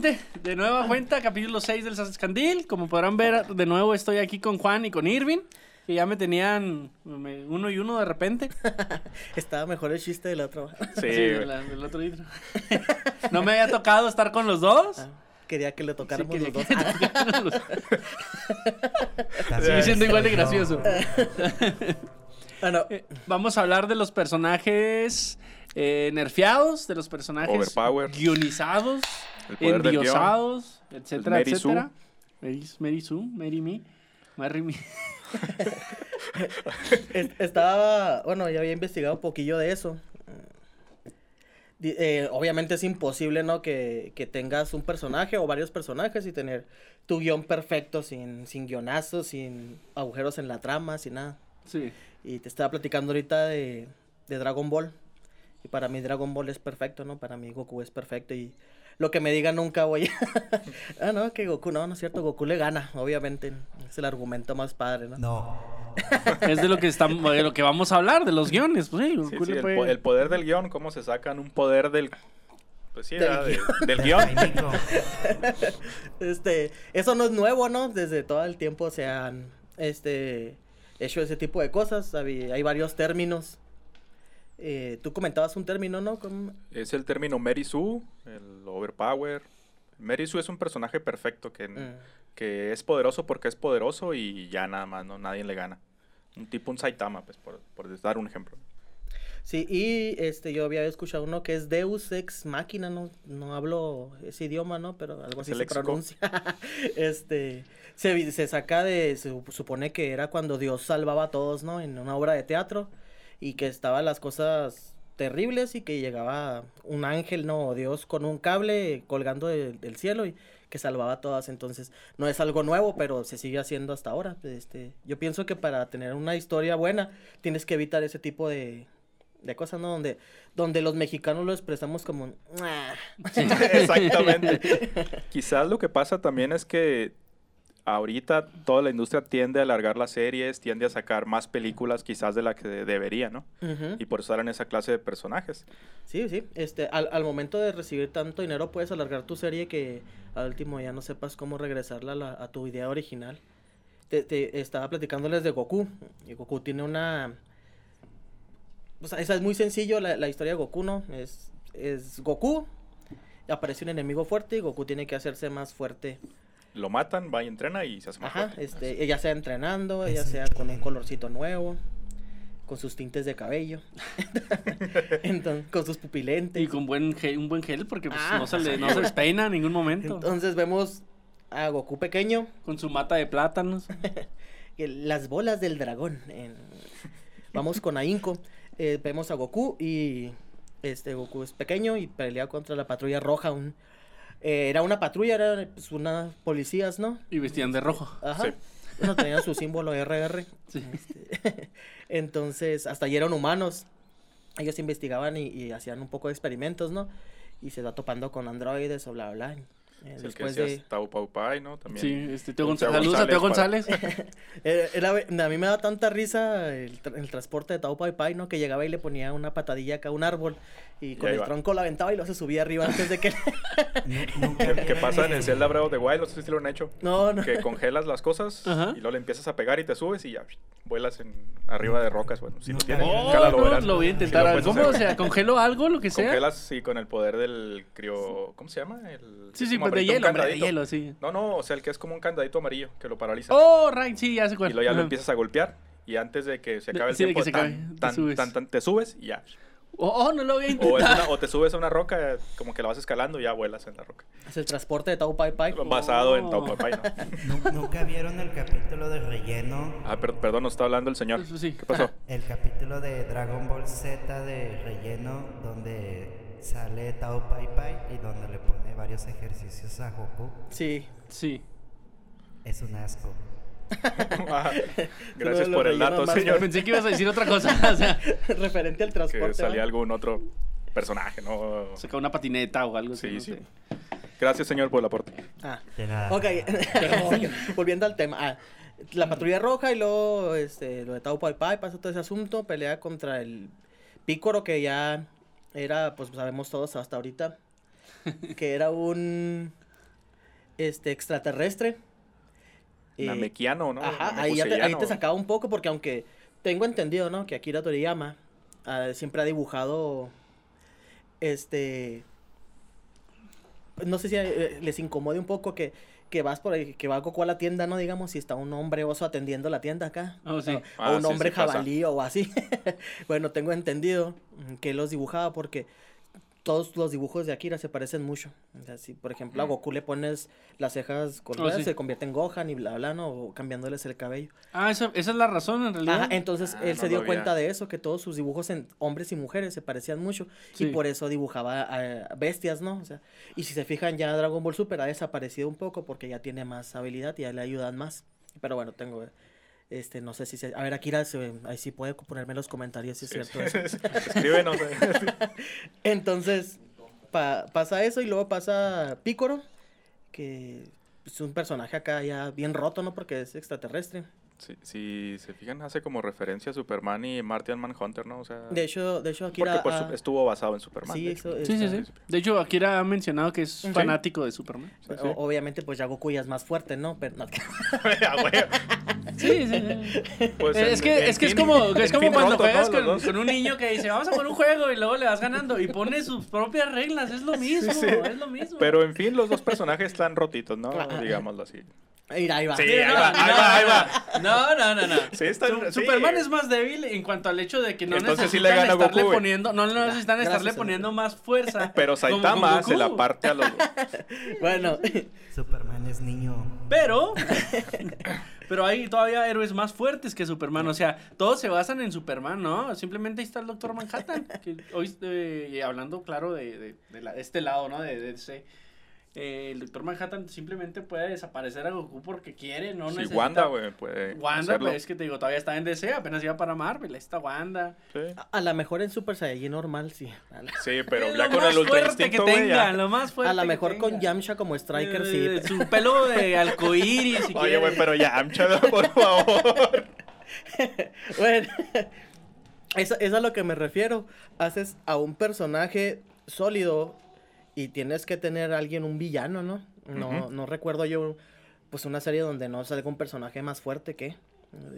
Gente? De nueva cuenta, capítulo 6 del Sascandil. Como podrán ver, de nuevo estoy aquí con Juan y con Irving. Que ya me tenían me- uno y uno de repente. Estaba mejor el chiste del otro. Sí, de la- del otro litro. no me había tocado estar con los dos. Ah, Quería que le Sí, tocáramos los dos. Sigue siendo igual de gracioso. Bueno, Eh, Vamos a hablar de los personajes eh, nerfeados, de los personajes Overpower. guionizados, El poder del guion. endiosados, etcétera, Mary Sue. etcétera. Mary, Mary Sue, Mary Me, Mary Me. es- estaba, bueno, ya había investigado un poquillo de eso. Di- eh, obviamente es imposible, ¿no? Que, que tengas un personaje o varios personajes y tener tu guion perfecto, sin, sin guionazos, sin agujeros en la trama, sin nada. Sí. Y te estaba platicando ahorita de, de Dragon Ball. Y para mí Dragon Ball es perfecto, ¿no? Para mí Goku es perfecto y lo que me diga nunca voy ah, no, que Goku, no, no es cierto, Goku le gana, obviamente. Es el argumento más padre, ¿no? No. Es de lo que estamos, de lo que vamos a hablar, de los guiones. Pues, sí, Sí, Goku sí, le el, puede- po- el poder del guion, cómo se sacan un poder del... Pues sí, Del ¿verdad? De- guion. del guion. Este, eso no es nuevo, ¿no? Desde todo el tiempo se han, este, hecho ese tipo de cosas. Hay, hay varios términos. Eh, tú comentabas un término, ¿no? ¿Cómo? Es el término Mary Sue, el overpower. Mary Sue es un personaje perfecto que, Mm. que es poderoso porque es poderoso y ya nada más, ¿no? Nadie le gana. Un tipo un Saitama, pues, por, por dar un ejemplo. Sí, y este, yo había escuchado uno que es Deus Ex Máquina, no, no hablo ese idioma, ¿no? Pero algo así se pronuncia. este, se, se saca de, se sup- supone que era cuando Dios salvaba a todos, ¿no? En una obra de teatro y que estaban las cosas terribles y que llegaba un ángel, ¿no? O Dios con un cable colgando de- del cielo y que salvaba a todas. Entonces, no es algo nuevo, pero se sigue haciendo hasta ahora. Este, yo pienso que para tener una historia buena tienes que evitar ese tipo de, de cosas, ¿no? Donde, donde los mexicanos lo expresamos como... "Ah". Exactamente. Quizás lo que pasa también es que ahorita toda la industria tiende a alargar las series, tiende a sacar más películas quizás de la que debería, ¿no? Y por eso salen esa clase de personajes. Sí, sí. Este, al, al momento de recibir tanto dinero puedes alargar tu serie que al último ya no sepas cómo regresarla a, la- a tu idea original. Te, te estaba platicándoles de Goku. Y Goku tiene una... O sea, esa es muy sencillo la, la historia de Goku, ¿no? Es, es Goku, aparece un enemigo fuerte y Goku tiene que hacerse más fuerte. Lo matan, va y entrena y se hace más Ajá, fuerte. este, ya sea entrenando, Sí. sea con un colorcito nuevo, con sus tintes de cabello, entonces, con sus pupilentes. Y con buen gel, un buen gel, porque pues, Ah, no, se le, no se despeina en ningún momento. Entonces vemos a Goku pequeño, Con su mata de plátanos. las bolas del dragón. en- Vamos con Ainco, eh, vemos a Goku y este Goku es pequeño y pelea contra la patrulla roja. un- eh, era una patrulla, eran pues, unas policías, ¿no? Y vestían de rojo. Ajá. Sí. Bueno, tenían su símbolo RR. Sí. Este, entonces, hasta allí eran humanos. Ellos investigaban y, y hacían un poco de experimentos, ¿no? Y se va topando con androides o bla, bla. bla. Eh, Es el que después decías de... Tau Pau Pai, ¿no? También. Sí, este, Teo González. Saludos a Teo González. Eh, era- a mí me da tanta risa el, tra- el transporte de Tao Pai Pai, ¿no? Que llegaba y le ponía una patadilla acá a un árbol y con el va. tronco lo aventaba y lo se subía arriba antes de que... ¿Qué, qué pasa en el. Zelda Breath of the Wild? No sé si lo han hecho. no, no. Que congelas las cosas Ajá. y luego le empiezas a pegar y te subes y ya vuelas en, arriba de rocas. Bueno, si No, lo tienes, oh, no, lo voy a intentar. puedes ¿Cómo? O sea, congelo algo, lo que sea. Congelas, sí, con el poder del crio... ¿Cómo se llama? El, Sí, sí, pues de hielo, hombre, de hielo, sí. No, no, o sea, el que es como un candadito amarillo que lo paraliza. Oh, right, sí, ya sé y cuál. luego ya lo empiezas a golpear y antes de que se acabe el sí, de tiempo, que se tan, acabe, te tan, subes. tan, tan, te subes y ya. Oh, no lo voy a O, una- te subes a una roca, como que la vas escalando y ya vuelas en la roca. Es el transporte de Tau Pai Pai. Basado en Oh. Tau Pai Pai, ¿no? Nu- ¿Nunca vieron el capítulo de relleno? Ah, per- perdón, nos está hablando el señor. Sí. ¿Qué pasó? El capítulo de Dragon Ball Z de relleno donde sale Tao Pai Pai y donde le pone varios ejercicios a Goku. Sí. Sí. Es un asco. Gracias por el dato, más señor. Pensé que ibas a decir otra cosa. O sea, Referente al Que transporte. salía ¿va? algún otro personaje, ¿no? saca una patineta o algo así. Sí, no sí. sé. Gracias, señor, por el aporte. Ah. De nada. Ok, volviendo al tema. Ah, la patrulla roja y luego este, lo de Tau Pai Pai, pasa todo ese asunto, pelea contra el Pícoro que ya era, pues sabemos todos hasta ahorita, que era un este extraterrestre. Eh, Namekiano, ¿no? Ajá, ahí, ya te, ahí Namekuseyano. te sacaba un poco porque aunque tengo entendido, ¿no? Que Akira Toriyama ah, siempre ha dibujado, este, no sé si eh, les incomode un poco que, que vas por ahí, que va Goku a la tienda, ¿no? Digamos, si está un hombre oso atendiendo la tienda acá. Oh, sí. O, o Ah, un sí, hombre sí pasa. jabalí o así. bueno, tengo entendido que él los dibujaba porque todos los dibujos de Akira se parecen mucho. O sea, si por ejemplo a Mm. Goku le pones las cejas cortadas, Oh, sí. se convierte en Gohan y bla bla, ¿no? O cambiándoles el cabello. Ah, esa, esa es la razón en realidad. Ajá, entonces Ah, él no se dio había. cuenta de eso, que todos sus dibujos en hombres y mujeres se parecían mucho. Sí. Y por eso dibujaba a bestias, ¿no? O sea, y si se fijan, ya Dragon Ball Super ha desaparecido un poco porque ya tiene más habilidad y ya le ayudan más. Pero bueno, tengo. Este, no sé si se. A ver, Akira, se- ahí sí puede ponerme en los comentarios si es Sí, cierto eso. Escríbenos. eh. Entonces, pa- pasa eso y luego pasa Picoro, que es un personaje acá ya bien roto, ¿no? Porque es extraterrestre. Sí, si se fijan, hace como referencia a Superman y Martian Manhunter, ¿no? O sea, De hecho, de hecho porque Akira. pues, ha- estuvo basado en Superman. Sí, de hecho. eso Sí, sí. De hecho, Akira ha mencionado que es Sí. fanático de Superman. Sí, sí. O- obviamente, pues ya Goku ya es más fuerte, ¿no? Pero no. Ah, güey. Sí, sí, sí. Pues, es en- que, en es, que es como, es como cuando roto, juegas con, un niño que dice, vamos a jugar un juego y luego le vas ganando y pone sus propias reglas. Es lo mismo, sí. es lo mismo. Pero en fin, los dos personajes están rotitos, ¿no? Digámoslo así. Mira, ahí va. Sí, Sí, ahí no, va, no, ahí va, ahí va. No, no, no, no. Sí, está- Su- sí. Superman es más débil en cuanto al hecho de que no Entonces sí necesitan le gana a Goku, estarle poniendo, no, no necesitan Gracias, estarle poniendo más fuerza. Pero Saitama se la parte a los... Bueno, Superman es niño. Pero, pero hay todavía héroes más fuertes que Superman. O sea, todos se basan en Superman, ¿no? Simplemente ahí está el Doctor Manhattan. Que hoy, eh, y hablando, claro, de, de, de la- este lado, ¿no? De, de ese. Eh, el Doctor Manhattan simplemente puede desaparecer a Goku porque quiere, ¿no? Si necesita- Wanda, güey, puede Wanda, hacerlo. pues es que te digo, todavía está en DC, apenas iba para Marvel. Está Wanda. Sí, a, a lo mejor en Super Saiyajin normal, sí. La, Sí, pero ya lo con más el Ultra fuerte Instinto, que tenga, ya. lo más fuerte a lo que mejor con. Yamcha como Striker, Eh, sí. Su pelo de arcoíris, si Oye, güey, pero ya, Amcha, por favor. Bueno, eso, eso es a lo que me refiero. Haces a un personaje sólido y tienes que tener a alguien, un villano, ¿no? No, no recuerdo yo, pues una serie donde no salga un personaje más fuerte que.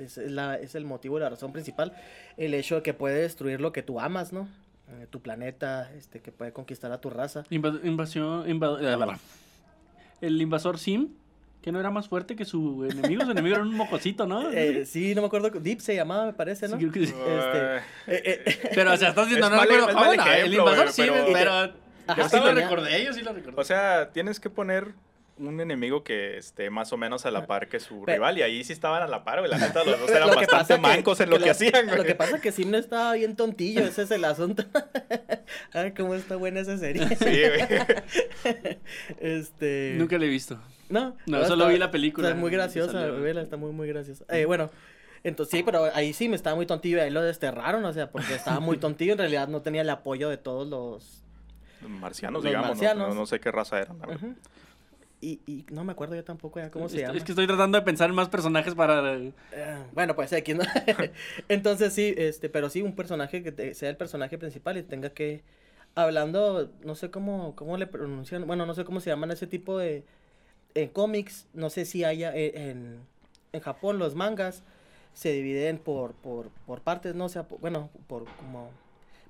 Es, la, es el motivo y la razón principal. El hecho de que puede destruir lo que tú amas, ¿no? Eh, tu planeta, este, que puede conquistar a tu raza. Inva- invasión. inva- eh. El invasor Sim, que no era más fuerte que su enemigo. Su enemigo era un mocosito, ¿no? Eh, sí, no me acuerdo. Deep se llamaba, me parece, ¿no? Sí, creo que sí. Este, eh, Pero, o sea, estás diciendo, Es no mal- recuerdo. es el invasor pero- pero. Yo sí sí lo recordé, yo sí lo recordé. O sea, tienes que poner un enemigo que esté más o menos a la par que su rival. Y ahí sí estaban a la par, güey. La neta, los dos eran Lo bastante que- mancos en lo que, hacían, güey. Lo que pasa es que Sim no estaba bien tontillo, ese es el asunto. Ay, cómo está buena esa serie. Sí, güey. este. Nunca lo he visto. No, No, solo vi la película. Está muy graciosa, vela, está muy, muy graciosa. Eh, bueno, entonces sí, pero ahí sí me estaba muy tontillo y ahí lo desterraron, o sea, porque estaba muy tontillo. En realidad no tenía el apoyo de todos los. Marcianos, Los digamos. ¿no? marcianos. No, no sé qué raza eran. y, y no me acuerdo yo tampoco ya cómo se Es- llama. Es que estoy tratando de pensar en más personajes para. Eh, bueno, pues aquí no. Entonces sí, este, pero sí un personaje que te- sea el personaje principal y tenga que hablando, no sé cómo cómo le pronuncian, bueno, no sé cómo se llaman ese tipo de en cómics, no sé si haya eh, en, en Japón los mangas se dividen por por por partes, no o sea, por- bueno, por como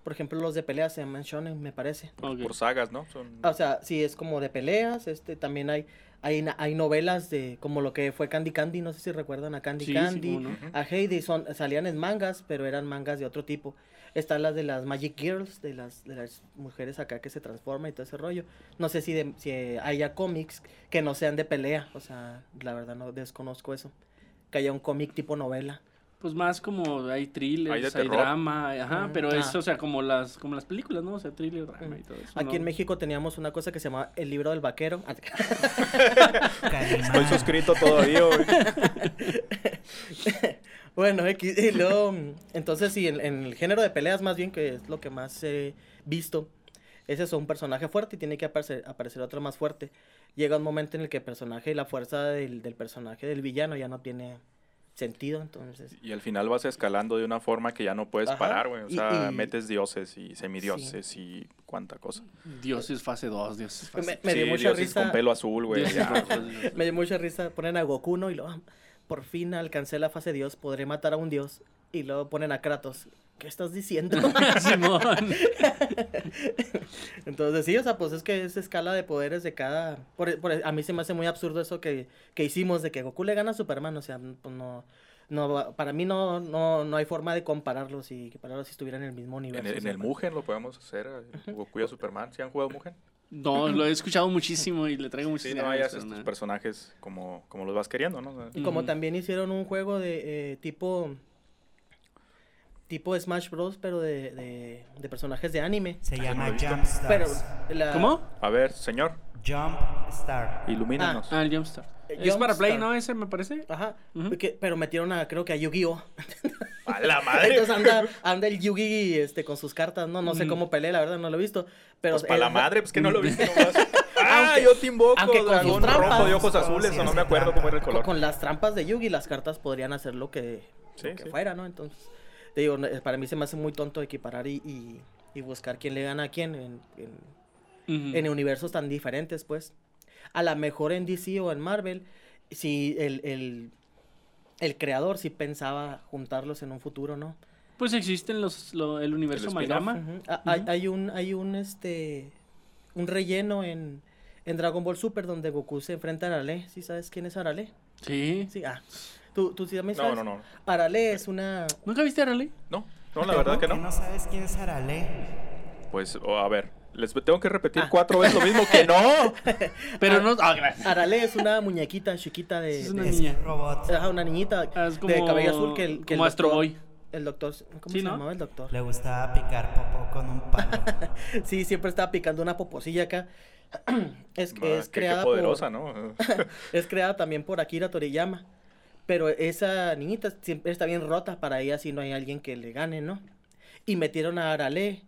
por ejemplo, los de peleas se llaman shonen, me parece. Por sagas, ¿no? Son... O sea, sí es como de peleas, este también hay hay, hay novelas de como lo que fue Candy Candy, no sé si recuerdan a Candy Sí, sí, Candy, no. a Heidi, son, salían en mangas, pero eran mangas de otro tipo. Están las de las Magic Girls, de las, de las mujeres acá que se transforman y todo ese rollo. No sé si, de- si haya cómics que no sean de pelea, o sea, la verdad no desconozco eso. Que haya un cómic tipo novela. Pues más como hay thrillers, Hay drama, ajá, pero Ah. es, o sea, como las, como las películas, ¿no? O sea, thriller, drama y todo eso. Aquí ¿no? en México teníamos una cosa que se llamaba El libro del vaquero. Estoy suscrito todavía, güey. Bueno, X, y luego, entonces sí, en, en el género de peleas más bien, que es lo que más he visto, es eso, un personaje fuerte y tiene que aparecer, aparecer otro más fuerte. Llega un momento en el que el personaje y la fuerza del, del personaje del villano ya no tiene sentido, entonces... Y al final vas escalando de una forma que ya no puedes Ajá. parar, güey. O Y- sea, y- metes dioses y semidioses y cuánta cosa. Dioses fase 2, Dioses fase Me, me dio Sí, mucha dioses risa. con pelo azul, güey. Me dio mucha risa, ponen a Goku, ¿no? Y luego, "Ah, por fin alcancé la fase Dios, podré matar a un Dios. Y luego ponen a Kratos. ¿Qué estás diciendo? Simón. Entonces, sí, o sea, pues es que es escala de poderes de cada... Por, por- a mí se me hace muy absurdo eso que, que hicimos de que Goku le gana a Superman, o sea, pues no... no para mí no, no, no hay forma de compararlos y que para si estuvieran en el mismo En universo. el, en el Mugen lo podemos hacer. eh, Goku y a Superman. ¿Sí han jugado Mugen? No, lo he escuchado muchísimo y le traigo Sí, muchísimas no pero estos personajes como, como los vas queriendo, ¿no? Y como también hicieron un juego de eh, tipo... Tipo Smash Bros, pero de, de, de personajes de anime. Se llama. Jump Stars. Pero la- ¿Cómo? A ver, señor, Jump Star. ilumínanos. Ah, el Jumpstart. Eh, Es para Play. ¿no? Ese me parece. Ajá, pero metieron a, creo que a Yu-Gi-Oh! ¡A la madre! Entonces anda, anda el Yugi este, con sus cartas, no, no sé Ujú. cómo pelea, la verdad no lo he visto. Pero Pues para la madre, pues que no lo viste nomás. ¡Ah, Aunque- yo te invoco! aunque con sus dragón trampas. rojo de ojos azules, o no me acuerdo cómo era el con, color. con las trampas de Yugi, las cartas podrían hacer lo que, Sí, lo que sí. fuera, ¿no? Entonces, te digo, no, para mí se me hace muy tonto equiparar y, y, y buscar quién le gana a quién en, en, Ujú. en universos tan diferentes, pues. A lo mejor en DC o en Marvel, si el, el, el creador sí pensaba juntarlos en un futuro, ¿no? Pues existen los, lo- el universo El. Ah, hay, un, hay un, este, un relleno en, en Dragon Ball Super donde Goku se enfrenta a Arale. ¿Sí sabes quién es Arale? Sí. Sí, ah. ¿Tú, tú sí también No, sabes? no, no. Arale es una... ¿Nunca viste a Raleigh? No, no, la verdad que ¿Qué no. no sabes quién es Arale? Pues, oh, a ver, les tengo que repetir Ah. cuatro veces lo mismo que no. Pero Ah. no. Ah, gracias. Arale es una muñequita chiquita de... Es una de- niña. Robot. ajá, una niñita Ah, es de cabello azul que el, que el como Astro doctor- Boy. El doctor... ¿Cómo Sí, se ¿no? llamaba el doctor? Le gustaba picar popó con un palo. Sí, siempre estaba picando una poposilla acá. es, Ah, es qué- qué, creada poderosa, por... ¿no? Es creada también por Akira Toriyama. Pero esa niñita siempre está bien rota para ella si no hay alguien que le gane, ¿no? Y metieron a Arale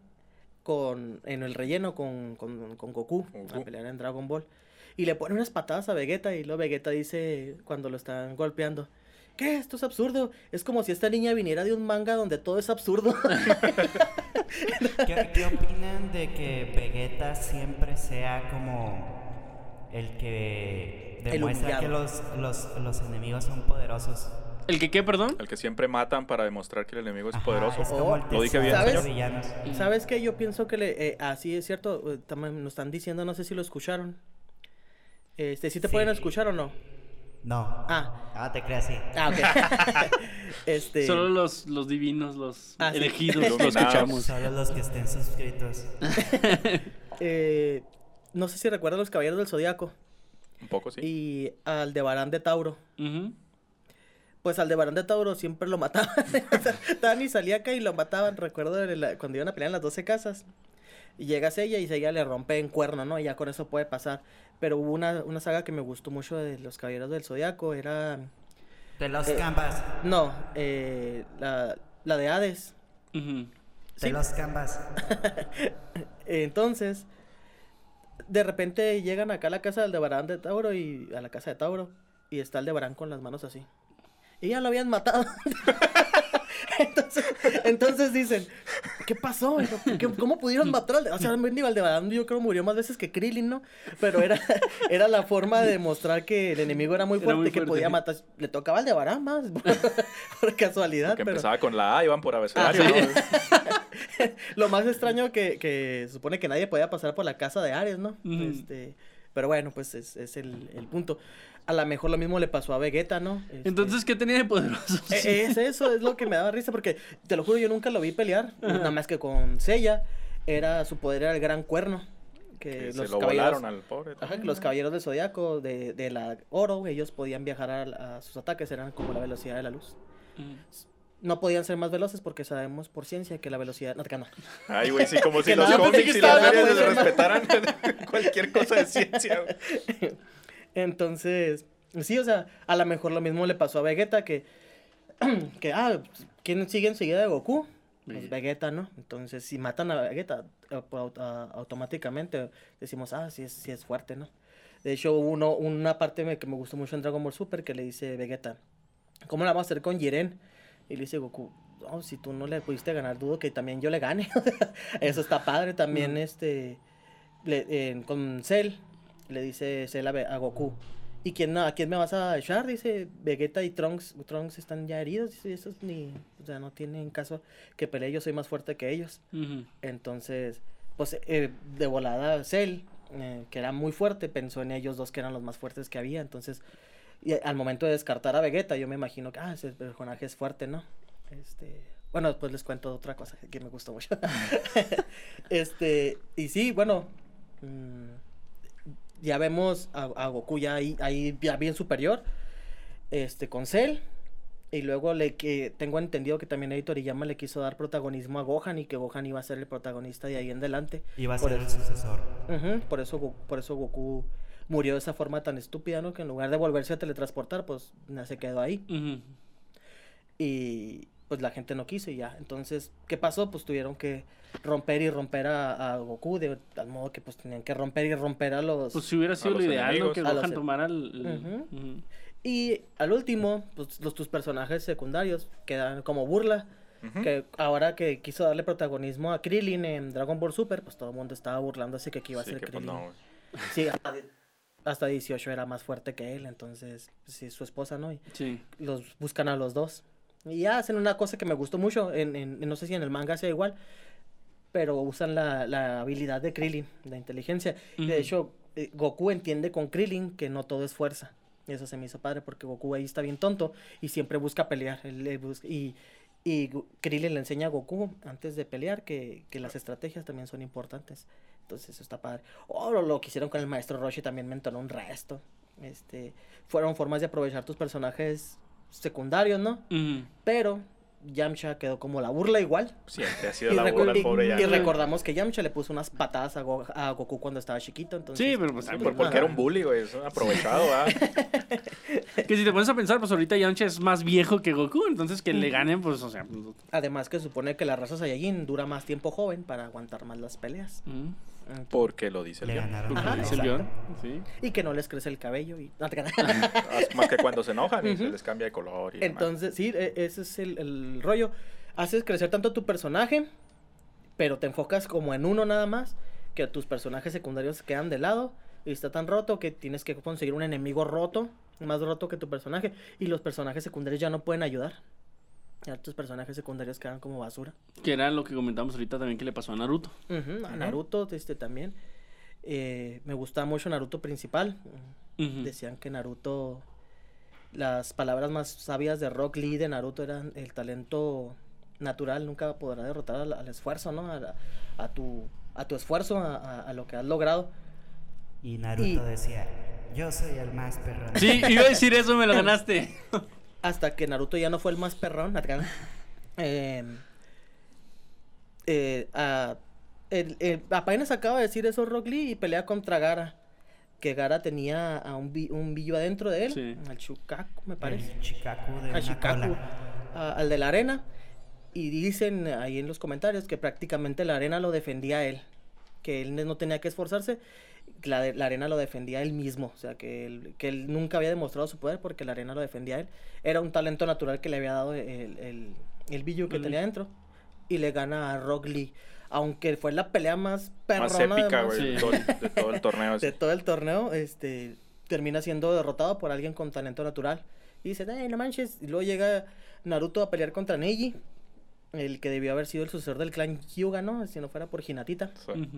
con, en el relleno con, con, con Goku, Goku. a pelear en Dragon Ball. Y le ponen unas patadas a Vegeta y luego Vegeta dice cuando lo están golpeando. ¿Qué? Esto es absurdo. Es como si esta niña viniera de un manga donde todo es absurdo. ¿Qué, qué opinan de que Vegeta siempre sea como el que demuestra que los, los, los enemigos son poderosos? ¿El que qué, perdón? El que siempre matan para demostrar que el enemigo es Ajá, poderoso. es como el Oh, lo dije bien, señor. villanos. ¿Sabes qué? Yo pienso que le, eh, así es cierto. eh, también nos están diciendo, no sé si lo escucharon. Este, ¿sí te Sí. pueden escuchar o no? No. Ah. Ah, te creas, sí. Ah, ok. este. Solo los, los divinos, los Ah, sí. elegidos lo Iluminados. escuchamos. Solo los que estén suscritos. eh, no sé si recuerdan los caballeros del zodiaco Un poco, sí. y Aldebarán de Tauro. Ujú. Pues Aldebarán de Tauro siempre lo mataban. Tani salía acá y lo mataban. Recuerdo la- cuando iban a pelear en las 12 casas. Y llega ella y ella le rompe en cuerno, ¿no? Y ya con eso puede pasar. Pero hubo una, una saga que me gustó mucho de los caballeros del zodiaco. Era. De los Eh, canvas. No, eh, la, la de Hades. De sí. los canvas. Entonces, de repente llegan acá a la casa del Aldebarán de Tauro y a la casa de Tauro. Y está Aldebarán con las manos así. Y ya lo habían matado. entonces dicen, ¿qué pasó? ¿Qué- ¿Cómo pudieron matar al O sea, mendigo Aldebarán yo creo murió más veces que Krillin, ¿no? Pero era, era la forma de demostrar que el enemigo era muy Era fuerte, muy que fuerte. podía matar. Le tocaba a Aldebarán más, por, por casualidad. que pero... empezaba con la A, iban por abecedario, Ah, sí. ¿no? Lo más extraño que, que se supone que nadie podía pasar por la casa de Ares, ¿no? Este, Pero bueno, pues es, es el, el punto. A lo mejor lo mismo le pasó a Vegeta, ¿no? Este, Entonces, ¿qué tenía de poderoso? e- es eso, es lo que me daba risa, porque te lo juro, yo nunca lo vi pelear, nada más que con Sella, era, su poder era el gran cuerno. Que, Que se los lo caballeros, volaron al pobre. ajá, que los caballeros del zodiaco de, de la oro, ellos podían viajar a, a sus ataques, eran como la velocidad de la luz. No podían ser más veloces porque sabemos por ciencia que la velocidad. No te no. Ay, güey, sí, como si los cómics y las series respetaran cualquier cosa de ciencia. güey. Entonces, sí, o sea, a lo mejor lo mismo le pasó a Vegeta que, que ah, ¿quién sigue enseguida de Goku? Pues Vegeta. Vegeta, ¿no? Entonces, si matan a Vegeta, eh, a- automáticamente decimos, ah, sí es, sí es fuerte, ¿no? De hecho, uno, una parte que me gustó mucho en Dragon Ball Super que le dice Vegeta, ¿cómo la vamos a hacer con Jiren? Y le dice Goku, no, si tú no le pudiste ganar, dudo que también yo le gane. Eso está padre. También, este, le- con Cell, le dice Cell a, Goku. ¿Y quién, a quién me vas a echar? Dice, Vegeta y Trunks, Trunks están ya heridos. Dice, esos ni, o sea, no tienen caso que pelee, yo soy más fuerte que ellos. Entonces, pues eh, de volada Cell, eh, que era muy fuerte, pensó en ellos dos que eran los más fuertes que había. Entonces, y al momento de descartar a Vegeta, yo me imagino que, ah, ese personaje es fuerte, ¿no? Este, bueno, después les cuento otra cosa que me gustó mucho. este, y sí, bueno, mm, ya vemos a, a Goku ya ahí, ahí ya bien superior, este, con Cell. Y luego le que tengo entendido que también Editor Toriyama le quiso dar protagonismo a Gohan y que Gohan iba a ser el protagonista de ahí en adelante. Iba a Por ser el eso- sucesor. Ujú, por eso por eso Goku murió de esa forma tan estúpida, ¿no? Que en lugar de volverse a teletransportar, pues se quedó ahí. Ujú. Y pues la gente no quiso y ya. Entonces, ¿qué pasó? Pues tuvieron que romper y romper a, a Goku de tal modo que pues tenían que romper y romper a los... Pues si hubiera sido lo ideal, ¿no? Que Gohan e- tomara el... Ujú. Y al último, pues los tus personajes secundarios quedan como burla. Que ahora que quiso darle protagonismo a Krillin en Dragon Ball Super, pues todo el mundo estaba burlando así que aquí iba a Sí, ser pues, Krillin. no, güey. Sí, hasta, hasta 18 era más fuerte que él, entonces, pues, sí, su esposa, ¿no? Y Sí. los buscan a los dos. Y ya hacen una cosa que me gustó mucho, en, en- no sé si en el manga sea igual, pero usan la, la habilidad de Krillin, la inteligencia. Y de hecho, eh, Goku entiende con Krillin que no todo es fuerza. Eso se me hizo padre porque Goku ahí está bien tonto y siempre busca pelear. él- él busca- y, y Krillin le enseña a Goku antes de pelear que, que las estrategias también son importantes. Entonces eso está padre. Oh, lo, lo que hicieron con el maestro Roshi también me entonó un resto. Este, fueron formas de aprovechar tus personajes secundarios, ¿no? Pero Yamcha quedó como la burla igual. Siempre ha sido Y, la burla y- pobre y Yamcha. recordamos que Yamcha le puso unas patadas a, Go- a Goku cuando estaba chiquito. Entonces, Sí, pero pues Sí, también, por- porque ajá. era un bully, güey. Es un aprovechado, ¿ah? Que si te pones a pensar, pues ahorita Yamcha es más viejo que Goku, entonces que le ganen, pues, o sea... pues, Además que supone que la raza Saiyajin dura más tiempo joven para aguantar más las peleas. ujú. Porque lo dice el guion. ganaron. Porque Ajá, a dice el Logan. guion, sí. Y que no les crece el cabello. Y... no Más que cuando se enojan y se les cambia de color. Y demás. Entonces, sí, e- ese es el, el rollo. Haces crecer tanto tu personaje, pero te enfocas como en uno nada más, que tus personajes secundarios quedan de lado y está tan roto que tienes que conseguir un enemigo roto, más roto que tu personaje, y los personajes secundarios ya no pueden ayudar. Ya tus personajes secundarios quedan como basura. Que era lo que comentamos ahorita también que le pasó a Naruto. A. Naruto, este también. Eh, me gustaba mucho Naruto principal. Decían que Naruto, las palabras más sabias de Rock Lee de Naruto eran el talento natural nunca podrá derrotar al, al esfuerzo, ¿no? A, la- a tu, a tu esfuerzo, a, a- a lo que has logrado. Y Naruto Y- decía, yo soy el más perrón. Sí, iba a decir eso, me lo ganaste. Hasta que Naruto ya no fue el más perrón. acá. Eh, eh, a- el- el- apenas acaba de decir eso Rock Lee y pelea contra Gara. Que Gara tenía a un, un billo adentro de él, Sí. al Shukaku, me parece. El de a una Shikaku, cola. a- al de la arena. Y dicen ahí en los comentarios que prácticamente la arena lo defendía a él. Que él no tenía que esforzarse. La, de- la arena lo defendía él mismo. O sea, que él, que él nunca había demostrado su poder porque la arena lo defendía a él. Era un talento natural que le había dado el, el, el billo que El tenía dentro. Y le gana a Rock Lee. Aunque fue la pelea más perrona Más épica, de, Sí. todo el, de todo el torneo. de todo el torneo, este, termina siendo derrotado por alguien con talento natural. Y dice, ay, no manches. Y luego llega Naruto a pelear contra Neji, el que debió haber sido el sucesor del clan Hyuga, ¿no? Si no fuera por Hinatita. Sí.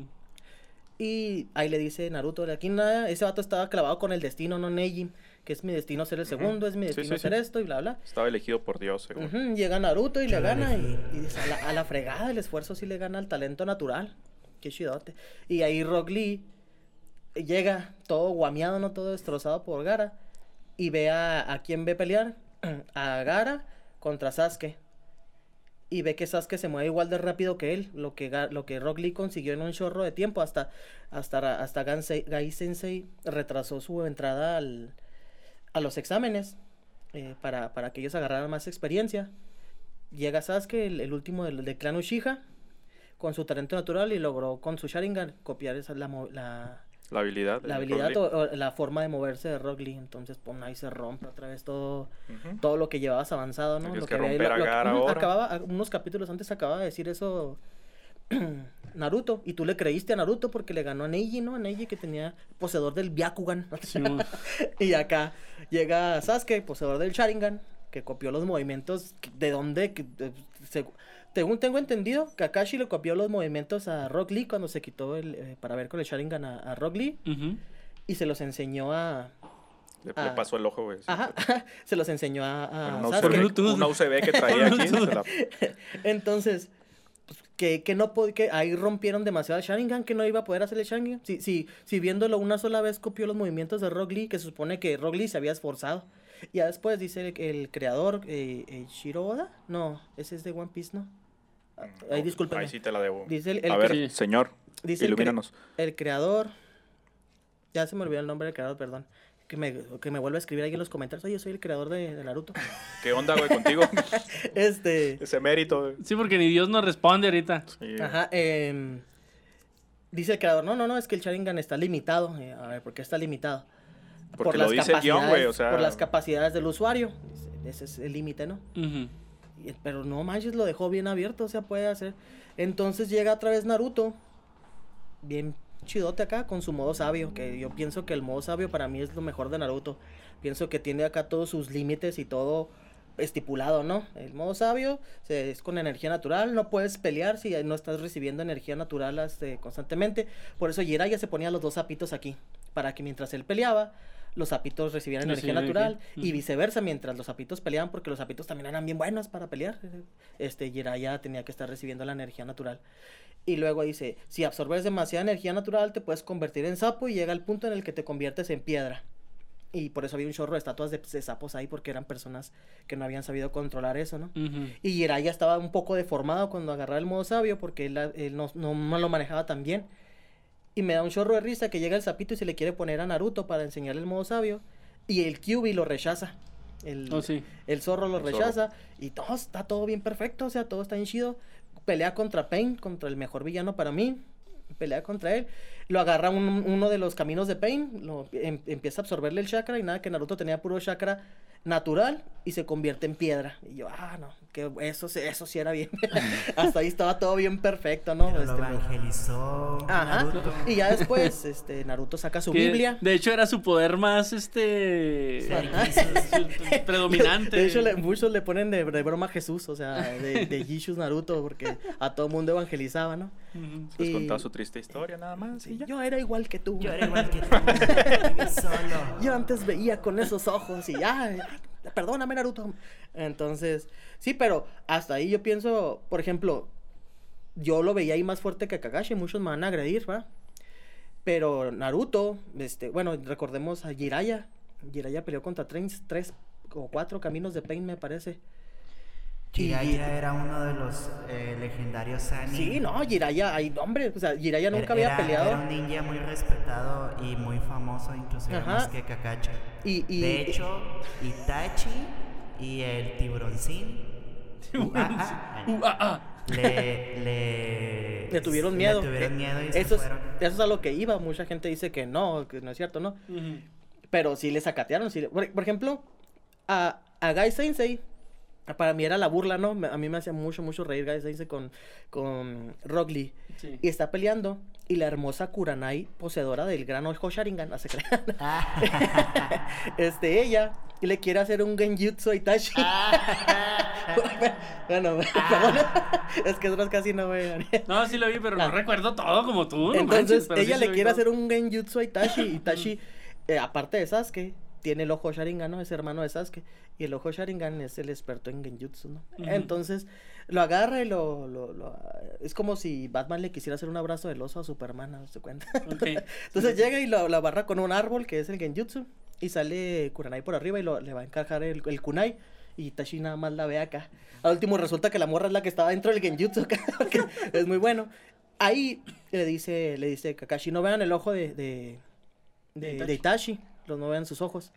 Y ahí le dice Naruto, de aquí nada, ese vato estaba clavado con el destino, no Neji, que es mi destino ser el segundo, es mi destino sí, ser sí. esto y bla, bla. Estaba elegido por Dios. Ujú, Llega Naruto y le gana y, y dice, a la, a la fregada, el esfuerzo sí le gana al talento natural. Qué chidote. Y ahí Rock Lee llega todo guameado, no todo destrozado por Gara. Y ve a, a quién ve pelear. A Gara contra Sasuke. Y ve que Sasuke se mueve igual de rápido que él. Lo que, lo que Rock Lee consiguió en un chorro de tiempo. Hasta, hasta, hasta Gai Sensei retrasó su entrada al, a los exámenes. eh, para, para que ellos agarraran más experiencia. Llega Sasuke, el, el último del, clan Uchiha, con su talento natural y logró con su Sharingan copiar esa, la, La habilidad. la habilidad o, o la forma de moverse de Rock Lee. Entonces, pues ahí se rompe otra vez todo, todo lo que llevabas avanzado, ¿no? Lo que había- Gaara ujú, ahora. acababa, unos capítulos antes acababa de decir eso Naruto. Y tú le creíste a Naruto porque le ganó a Neji, ¿no? A Neji que tenía poseedor del Byakugan. Sí, y acá llega Sasuke, poseedor del Sharingan, que copió los movimientos que- de dónde, que, de- seg- según tengo entendido, Kakashi le copió los movimientos a Rock Lee cuando se quitó el, eh, para ver con el Sharingan a, a Rock Lee y se los enseñó a... Le, le pasó el ojo, güey. Ajá, se los enseñó a, a Sasuke. UCB, que traía aquí. la- Entonces, pues, que, que no que ahí rompieron demasiado el Sharingan, que no iba a poder hacer el Sharingan. Si, si, si viéndolo una sola vez copió los movimientos de Rock Lee, que se supone que Rock Lee se había esforzado. Y ya después dice el, el creador, eh, eh, Shiro Oda, no, ese es de One Piece, ¿no? Ahí discúlpeme. Ahí sí te la debo. Dice el, el a ver, Sí. señor, dice el cre- ilumínanos. el creador, ya se me olvidó el nombre del creador, perdón. Que me, que me vuelva a escribir ahí en los comentarios. Oye, yo soy el creador de, de Naruto. ¿Qué onda, güey, contigo? este. Ese mérito. güey. Sí, porque ni Dios nos responde ahorita. Sí. Ajá, em, dice el creador, no, no, no, es que el Sharingan está limitado. Eh, a ver, ¿por qué está limitado? Porque lo dice el guion, güey, o sea- Por las capacidades del usuario. Ese es el límite, ¿no? Y- Pero no manches, lo dejó bien abierto, o sea, puede hacer. Entonces llega otra vez Naruto, bien chidote acá, con su modo sabio, que yo pienso que el modo sabio para mí es lo mejor de Naruto. Pienso que tiene acá todos sus límites y todo estipulado, ¿no? El modo sabio es con energía natural, no puedes pelear si no estás recibiendo energía natural este, constantemente. Por eso Jiraiya se ponía los dos zapitos aquí, para que mientras él peleaba, los zapitos recibieran energía Recibían natural y viceversa, mientras los zapitos peleaban, porque los zapitos también eran bien buenos para pelear. Este, Jiraiya tenía que estar recibiendo la energía natural. Y luego dice, si absorbes demasiada energía natural, te puedes convertir en sapo y llega el punto en el que te conviertes en piedra. Y por eso había un chorro de estatuas de, de sapos ahí, porque eran personas que no habían sabido controlar eso, ¿no? Ujú. Y Jiraiya estaba un poco deformado cuando agarraba el modo sabio, porque él, él no, no, no lo manejaba tan bien. Y me da un chorro de risa que llega el sapito y se le quiere poner a Naruto para enseñarle el modo sabio. Y el Kyubi lo rechaza. El, Oh, sí. el zorro lo El zorro. rechaza. Y todo está todo bien perfecto. O sea, todo está bien chido. Pelea contra Pain, contra el mejor villano para mí. Pelea contra él. Lo agarra un- uno de los caminos de Pain. Lo, em- empieza a absorberle el chakra. Y nada, que Naruto tenía puro chakra natural. Y se convierte en piedra. Y yo, ah, no. Que eso, sí- eso sí era bien. Hasta ahí estaba todo bien perfecto, ¿no? Pero Este, lo- evangelizó Ajá. Naruto. Y ya después, este, Naruto saca su Que, Biblia. De hecho, era su poder más, este... Su- predominante. De hecho, le- muchos le ponen de, de broma a Jesús, o sea, de, de Jesus Naruto, porque a todo mundo evangelizaba, ¿no? Pues Y- contaba su triste historia nada más. Y. Yo era igual que tú. Yo era igual que tú, solo. Yo antes veía con esos ojos y ya, ya, perdóname Naruto. Entonces, sí, pero hasta ahí yo pienso, por ejemplo, yo lo veía ahí más fuerte que Kakashi, muchos me van a agredir, ¿va? Pero Naruto, este, bueno, recordemos a Jiraiya. Jiraiya peleó contra tres, tres o cuatro caminos de Pain, me parece. Y- Jiraiya era uno de los eh, legendarios Sani. Sí, no, Jiraiya, ay, hombre, o sea, Jiraiya nunca había peleado. Era un ninja muy respetado y muy famoso, inclusive Ajá. más que Kakashi. Y, y, De hecho, Itachi y el tiburoncín le, le, le tuvieron miedo. Le tuvieron Eh, miedo y se eso, es, fueron. eso es a lo que iba. Mucha gente dice que no, que no es cierto, ¿no? Pero sí le sacatearon. Sí le- por, por ejemplo, a, a Gai Sensei Para mí era la burla, ¿no? A mí me hacía mucho, mucho reír Gai Sensei con, con Rock Lee. Sí. Y está peleando. Y la hermosa Kuranai, poseedora del gran ojo Sharingan, no se crean. este, ella le quiere hacer un genjutsu a Itachi. bueno, perdón. es que otros casi no me No, sí lo vi, pero Ah. no recuerdo todo como tú. no Entonces, manches, sí ella sí le quiere todo. hacer un genjutsu a Itachi. Itachi, eh, aparte de Sasuke, tiene el ojo Sharingan, ¿no? Es hermano de Sasuke. Y el ojo Sharingan es el experto en genjutsu, ¿no? Entonces, lo agarra y lo, lo, lo- Es como si Batman le quisiera hacer un abrazo del oso a Superman, ¿no se cuenta? Entonces llega y lo, lo con un árbol, que es el genjutsu. Y sale Kuranai por arriba y lo, le va a encajar el, el kunai. Y Itachi nada más la ve acá. Al último resulta que la morra es la que estaba dentro del genjutsu porque es muy bueno. Ahí le dice, le dice Kakashi, no vean el ojo de, de, de, De de Itachi, los no vean sus ojos.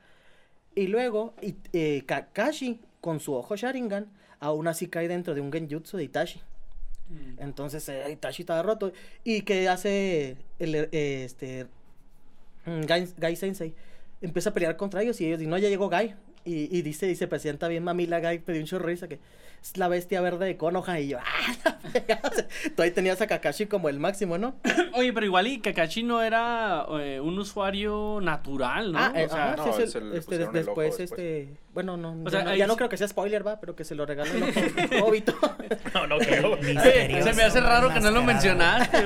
Y luego, y- eh, Kakashi, con su ojo Sharingan, aún así cae dentro de un genjutsu de Itachi. Mm. Entonces, eh, Itachi estaba roto. ¿Y qué hace el, eh, este, mm, Gai, Gai Sensei? Empieza a pelear contra ellos y ellos dicen, no, ya llegó Gai. Y, y dice, y se presenta bien mamila Gai, pedí un chorro que es la bestia verde de Konoha. Y yo, ¡ah! la fregada". O sea, Tú ahí tenías a Kakashi como el máximo, ¿no? Oye, pero igual y Kakashi no era eh, un usuario natural, ¿no? Ah, eh, o sea, ajá, no, sí, es el- se le este, el después, después. este, bueno, no, O ya, sea, no, ya no creo que sea spoiler, va, pero que se lo regaló el Obito. No, no creo. Misterioso, se me hace raro que no lo mencionaste.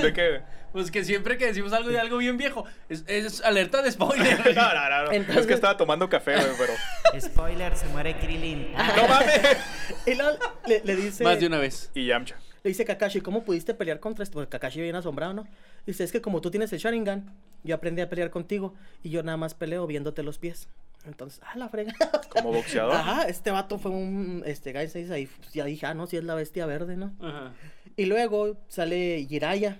¿De qué? Pues que siempre que decimos algo de algo bien viejo, es, es alerta de spoiler. No, no, no, no. Entonces- Es que estaba tomando café, güey, pero. Spoiler, se muere Krillin. ¡No mames! y luego le, le dice... Más de una vez. Y Yamcha. Le dice Kakashi, ¿cómo pudiste pelear contra esto? Porque Kakashi bien asombrado, ¿no? Dice, es que como tú tienes el Sharingan, yo aprendí a pelear contigo y yo nada más peleo viéndote los pies. Entonces, ah, la frega. Como boxeador. Ajá, este vato fue un, este, Gai Sensei, ahí, ya dije, ah, no, si es la bestia verde, ¿no? Ajá. Y luego sale Jiraya,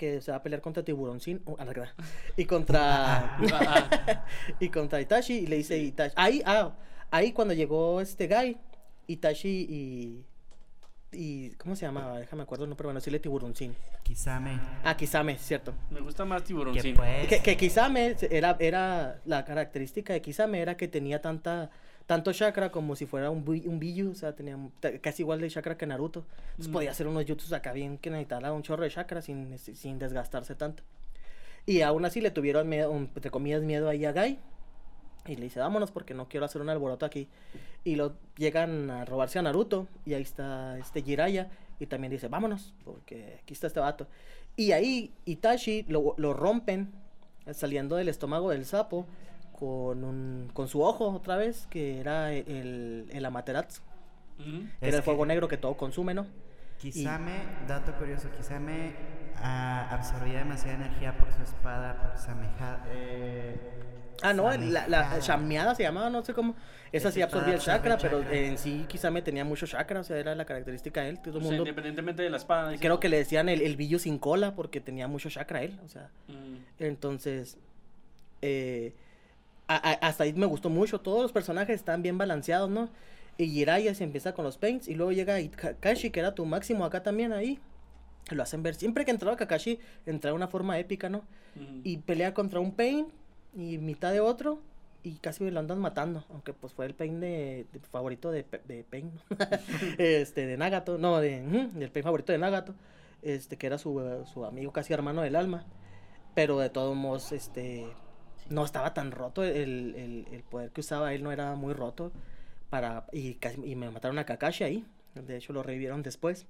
que se va a pelear contra Tiburoncín, oh, a la verdad, y contra, Ah, y contra Itachi, y le dice Itachi, ahí, ah, ahí cuando llegó este Gai, Itachi y, y, ¿cómo se llama? Déjame acuerdo, no, pero bueno, sí le Tiburoncín. Kisame. Ah, Kisame, cierto. me gusta más tiburoncín. pues. Que, que Kisame era, era, la característica de Kisame era que tenía tanta, tanto chakra como si fuera un, un Biju, o sea, tenía casi igual de chakra que Naruto. Entonces Mm. podía hacer unos jutsus acá bien que necesitara un chorro de chakra sin, sin desgastarse tanto. Y aún así le tuvieron miedo, entre comillas, miedo ahí a Gai. Y le dice, vámonos porque no quiero hacer un alboroto aquí. Y lo llegan a robarse a Naruto. Y ahí está este Jiraya. Y también dice, vámonos, porque aquí está este vato. Y ahí Itachi lo, lo rompen saliendo del estómago del sapo con, un, con su ojo otra vez, que era el, el Amaterasu. Que Es era el fuego negro que todo consume, ¿no? Kisame, dato curioso, Kisame ah, absorbía demasiada energía por su espada, por Sameja. Eh, Ah, no, la, la se llamaba, no sé cómo. Esa Esa sí absorbía el chakra, pero chakra. en sí Kisame tenía mucho chakra, o sea, era la característica de él. Todo el O sea, mundo, independientemente de la espada. creo que le decían el, el billo sin cola porque tenía mucho chakra él, o sea. Mm. Entonces, eh, a- a- hasta ahí me gustó mucho. Todos los personajes están bien balanceados, ¿no? Y Jiraiya se empieza con los paints y luego llega Kakashi, que era tu máximo acá también ahí. Lo hacen ver. Siempre que entraba Kakashi, entraba de una forma épica, ¿no? Y pelea contra un pain y mitad de otro. Y casi lo andan matando. Aunque pues fue el pain de, de favorito de, de Pain. ¿no? este, de Nagato. No, de, del pain favorito de Nagato. Este, que era su, su amigo casi hermano del alma. Pero de todos modos, este. No estaba tan roto. El, el, el poder que usaba él no era muy roto. Para, y, casi- y me mataron a Kakashi ahí. De hecho, lo revivieron después.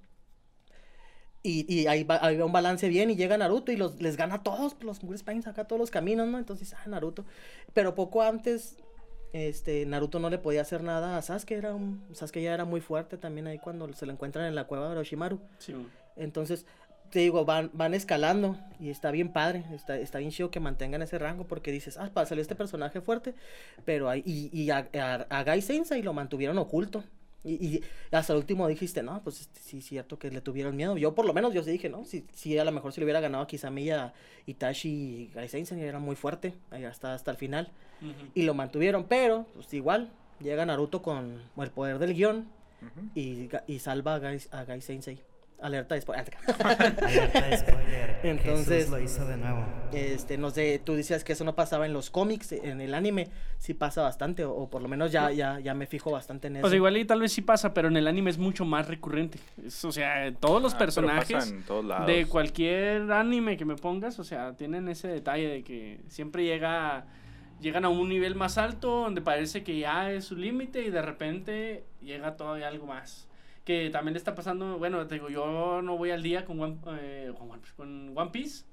Y, y ahí va, ahí va un balance bien y llega Naruto y los, les gana a todos, los Mugre Spines acá todos los caminos, ¿no? Entonces, ah, Naruto. Pero poco antes, este, Naruto no le podía hacer nada a Sasuke, era un, Sasuke ya era muy fuerte también ahí cuando se lo encuentran en la cueva de Orochimaru. Sí. Entonces, te digo, van, van escalando y está bien padre, está, está bien chido que mantengan ese rango porque dices, ah, para salir este personaje fuerte, pero ahí, y, y a, a, a Gai Sensei lo mantuvieron oculto. Y, y hasta el último dijiste, no, pues este, sí, es cierto que le tuvieron miedo. Yo, por lo menos, yo sí dije, no, si, si a lo mejor si le hubiera ganado a Kisame y a Itachi y Gai Sensei, era muy fuerte, ahí hasta, hasta el final. Y lo mantuvieron, pero, pues igual, llega Naruto con el poder del guion y, y salva a Gai, a Gai Sensei. Alerta de spoiler. Alerta de spoiler. Entonces- Jesús lo hizo de nuevo. Este, no sé, tú decías que eso no pasaba en los cómics, en el anime sí pasa bastante, o, o por lo menos ya, ya, ya me fijo bastante en eso. O sea, igual y tal vez sí pasa, pero en el anime es mucho más recurrente. Es, o sea, todos los Ah, pero personajes pasa en todos lados. de cualquier anime que me pongas, o sea, tienen ese detalle de que siempre llega llegan a un nivel más alto donde parece que ya es su límite y de repente llega todavía algo más. Que también le está pasando, bueno, te digo, yo no voy al día con One, eh, con One Piece, con One Piece,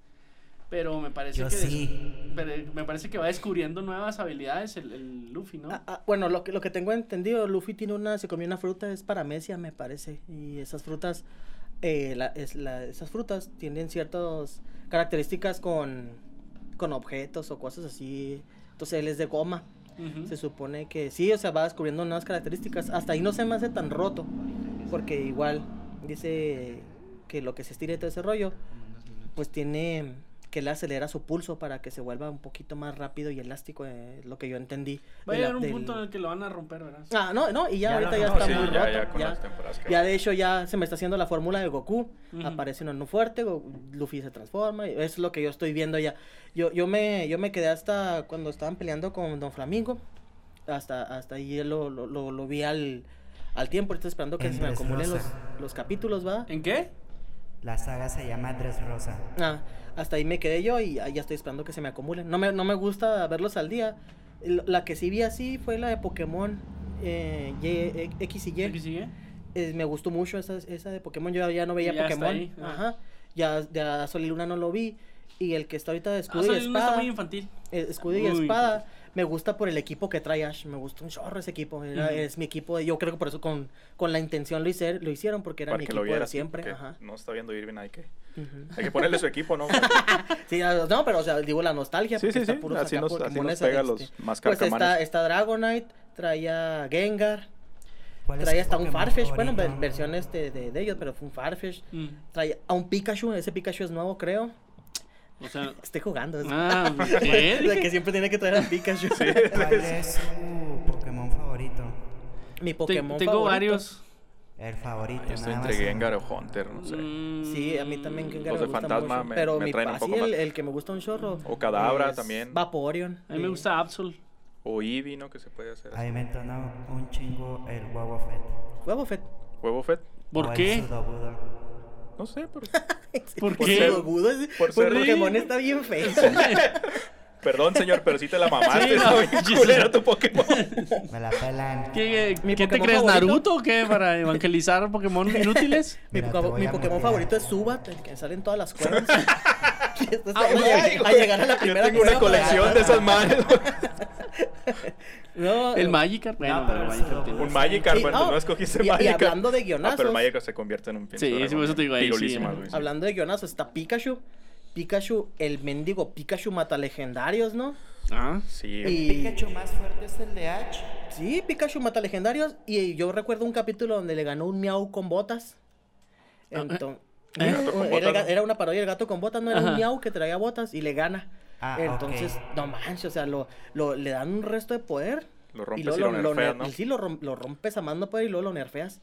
pero me parece Yo que des- sí. pero me parece que va descubriendo nuevas habilidades el, el Luffy, ¿no? Ah, ah, bueno, lo que, lo que tengo entendido, Luffy tiene una, se comió una fruta, es paramecia, me parece. Y esas frutas, eh, la- es la- esas frutas tienen ciertas características con, con objetos o cosas así. Entonces él es de goma. Se supone que sí, o sea, va descubriendo nuevas características. Hasta ahí no se me hace tan roto. Porque igual dice que lo que se estira y todo ese rollo, pues tiene que le acelera su pulso para que se vuelva un poquito más rápido y elástico, eh, lo que yo entendí. Va a llegar un del- punto en el que lo van a romper, ¿verdad? Ah, no, no, y ya, Ya ahorita ya está Sí, muy ya- roto. ya con Ya, las temporadas que ya van. de hecho ya se me está haciendo la fórmula de Goku. Ujú. Aparece uno fuerte, Luffy se transforma. es lo que yo estoy viendo ya. Yo, yo, me, yo me quedé hasta cuando estaban peleando con Don Flamingo. Hasta, hasta ahí lo, lo, lo, lo vi al, al tiempo. Ahorita esperando que En se me acumulen los, los capítulos, ¿va? ¿En qué? La saga se llama Dressrosa. Ah, hasta ahí me quedé yo y ya estoy esperando que se me acumulen. No me, no me gusta verlos al día. La que sí vi así fue la de Pokémon eh, Y- eh, X y Y. ¿Qué sigue? Eh, me gustó mucho esa, esa de Pokémon. Yo ya no veía Ya está Pokémon. ahí, ah. Ajá. Ya, ya Sol y Luna no lo vi. Y el que está ahorita de Ah, escudo y Sol y Luna está espada. muy infantil. eh, escudo y espada. Me gusta por el equipo que trae Ash. Me gusta un chorro ese equipo. Era-. Es mi equipo. de- yo creo que por eso con, con la intención lo, hice- lo hicieron. Porque era Para mi que equipo lo viera de siempre. Ajá. No está viendo Irving, hay que, Ujú. hay que ponerle su equipo, ¿no? Sí, no, pero o sea, digo la nostalgia. Sí, sí, está sí, así nos- así nos pega este, los más Pues está, Dragonite, traía Gengar, ¿Cuál es traía hasta un Farfetch, bueno, favorito? ver- versión este de, de ellos, pero fue un Farfetch. Mm. Traía a un Pikachu, ese Pikachu es nuevo, creo. O sea, Estoy jugando. es- ah, ¿qué? de que siempre tiene que traer a Pikachu. ¿Cuál es su Pokémon favorito? Mi Te- Pokémon tengo favorito. varios. El favorito. Yo estoy nada entre más. Gengar o Hunter, no sé. Mm, Sí, a mí también Gengar Los me de fantasma mucho, me- pero me mi traen un poco el, más. el que me gusta un chorro. O Kadabra es también. Vaporeon. A mí me gusta Absol. O Eevee, ¿no? Que se puede hacer. A mí me entonó un chingo el. Huevo Fett. Huevo Fett. ¿Por o el qué? No sé, pero... ¿Por Por qué? ser- es- por pues ser- Pokémon está bien feo. Perdón, señor, pero sí te la mamaste. Sí, no, sí, culero sí. tu Pokémon. Me la pelan. ¿Qué, Mi qué te crees, favorito. Naruto o qué? ¿Para evangelizar Pokémon inútiles? Mi, Mira, mi Pokémon favorito es Subat, el que sale en todas las cuevas. Y esto es Ah, a, a llegar a la Yo primera tengo una colección de esas madres. No, El. Magikarp. Bueno, No, pero el el Magikarp Sudowoodo tiene- Un Magikarp, Sí, bueno, no. escogiste Y- y Magikarp. hablando de Ah, guionazos. pero Magikarp se convierte en un pinche Sí, sí, por eso te digo ahí, sí. Hablando de guionazos, está Pikachu. Pikachu, el mendigo Pikachu mata legendarios, ¿no? Ah, Sí, El Y- Pikachu más fuerte es el de Ash. Sí, Pikachu mata legendarios. Y yo recuerdo un capítulo donde le ganó un miau con botas. Entonces, ¿Eh? Gato con era, botas, ¿no? era una parodia del gato con botas, no era Ajá. un miau que traía botas y le gana. Ah, Entonces, ok. no manches, o sea, lo, lo, le dan un resto de poder. Lo y rompes luego y lo lo, nerfeas, ner- ¿no? Sí, lo, rom- lo rompes a más no poder y luego lo nerfeas.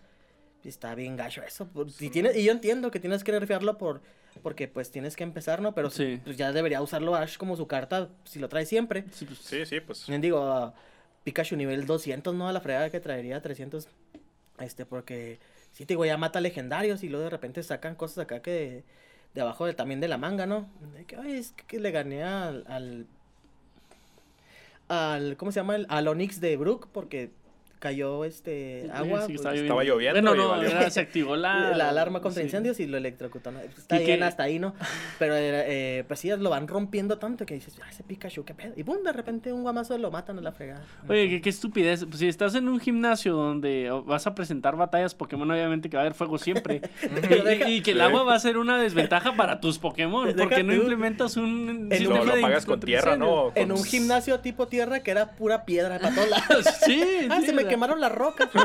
Y Está bien gacho eso. por- Si tienes, y yo entiendo que tienes que nerfearlo por, porque pues tienes que empezar, ¿no? Pero Sí. pues, ya debería usarlo Ash como su carta si lo trae siempre. sí, pues, Sí, sí, pues. Digo, ah, Pikachu nivel 200, ¿no? A la fregada que traería 300. Este, porque, sí, te digo, ya mata legendarios y luego de repente sacan cosas acá que de, abajo también de la manga, ¿no? Que, es que le gané al, al, al- ¿cómo se llama? Al Onix de Brook porque cayó, este, agua. sí, pues, estaba Estaba lloviendo Bueno, y no, era- se activó la... la alarma contra sí. incendios y lo electrocutó. ¿no? Está Y bien hasta ahí, ¿no? Pero eh, pues sí, lo van rompiendo tanto que dices, ah, ese Pikachu, qué pedo. Y boom, de repente un guamazo lo matan a la fregada. Oye, qué, qué estupidez. Pues si estás en un gimnasio donde vas a presentar batallas Pokémon, obviamente que va a haber fuego siempre. y, y que el agua va a ser una desventaja para tus Pokémon. Porque no implementas un En sistema lo, pagas con tierra, ¿no? En un gimnasio tipo tierra que era pura piedra para todos lados. Sí, ah, sí, se o me quemaron las rocas.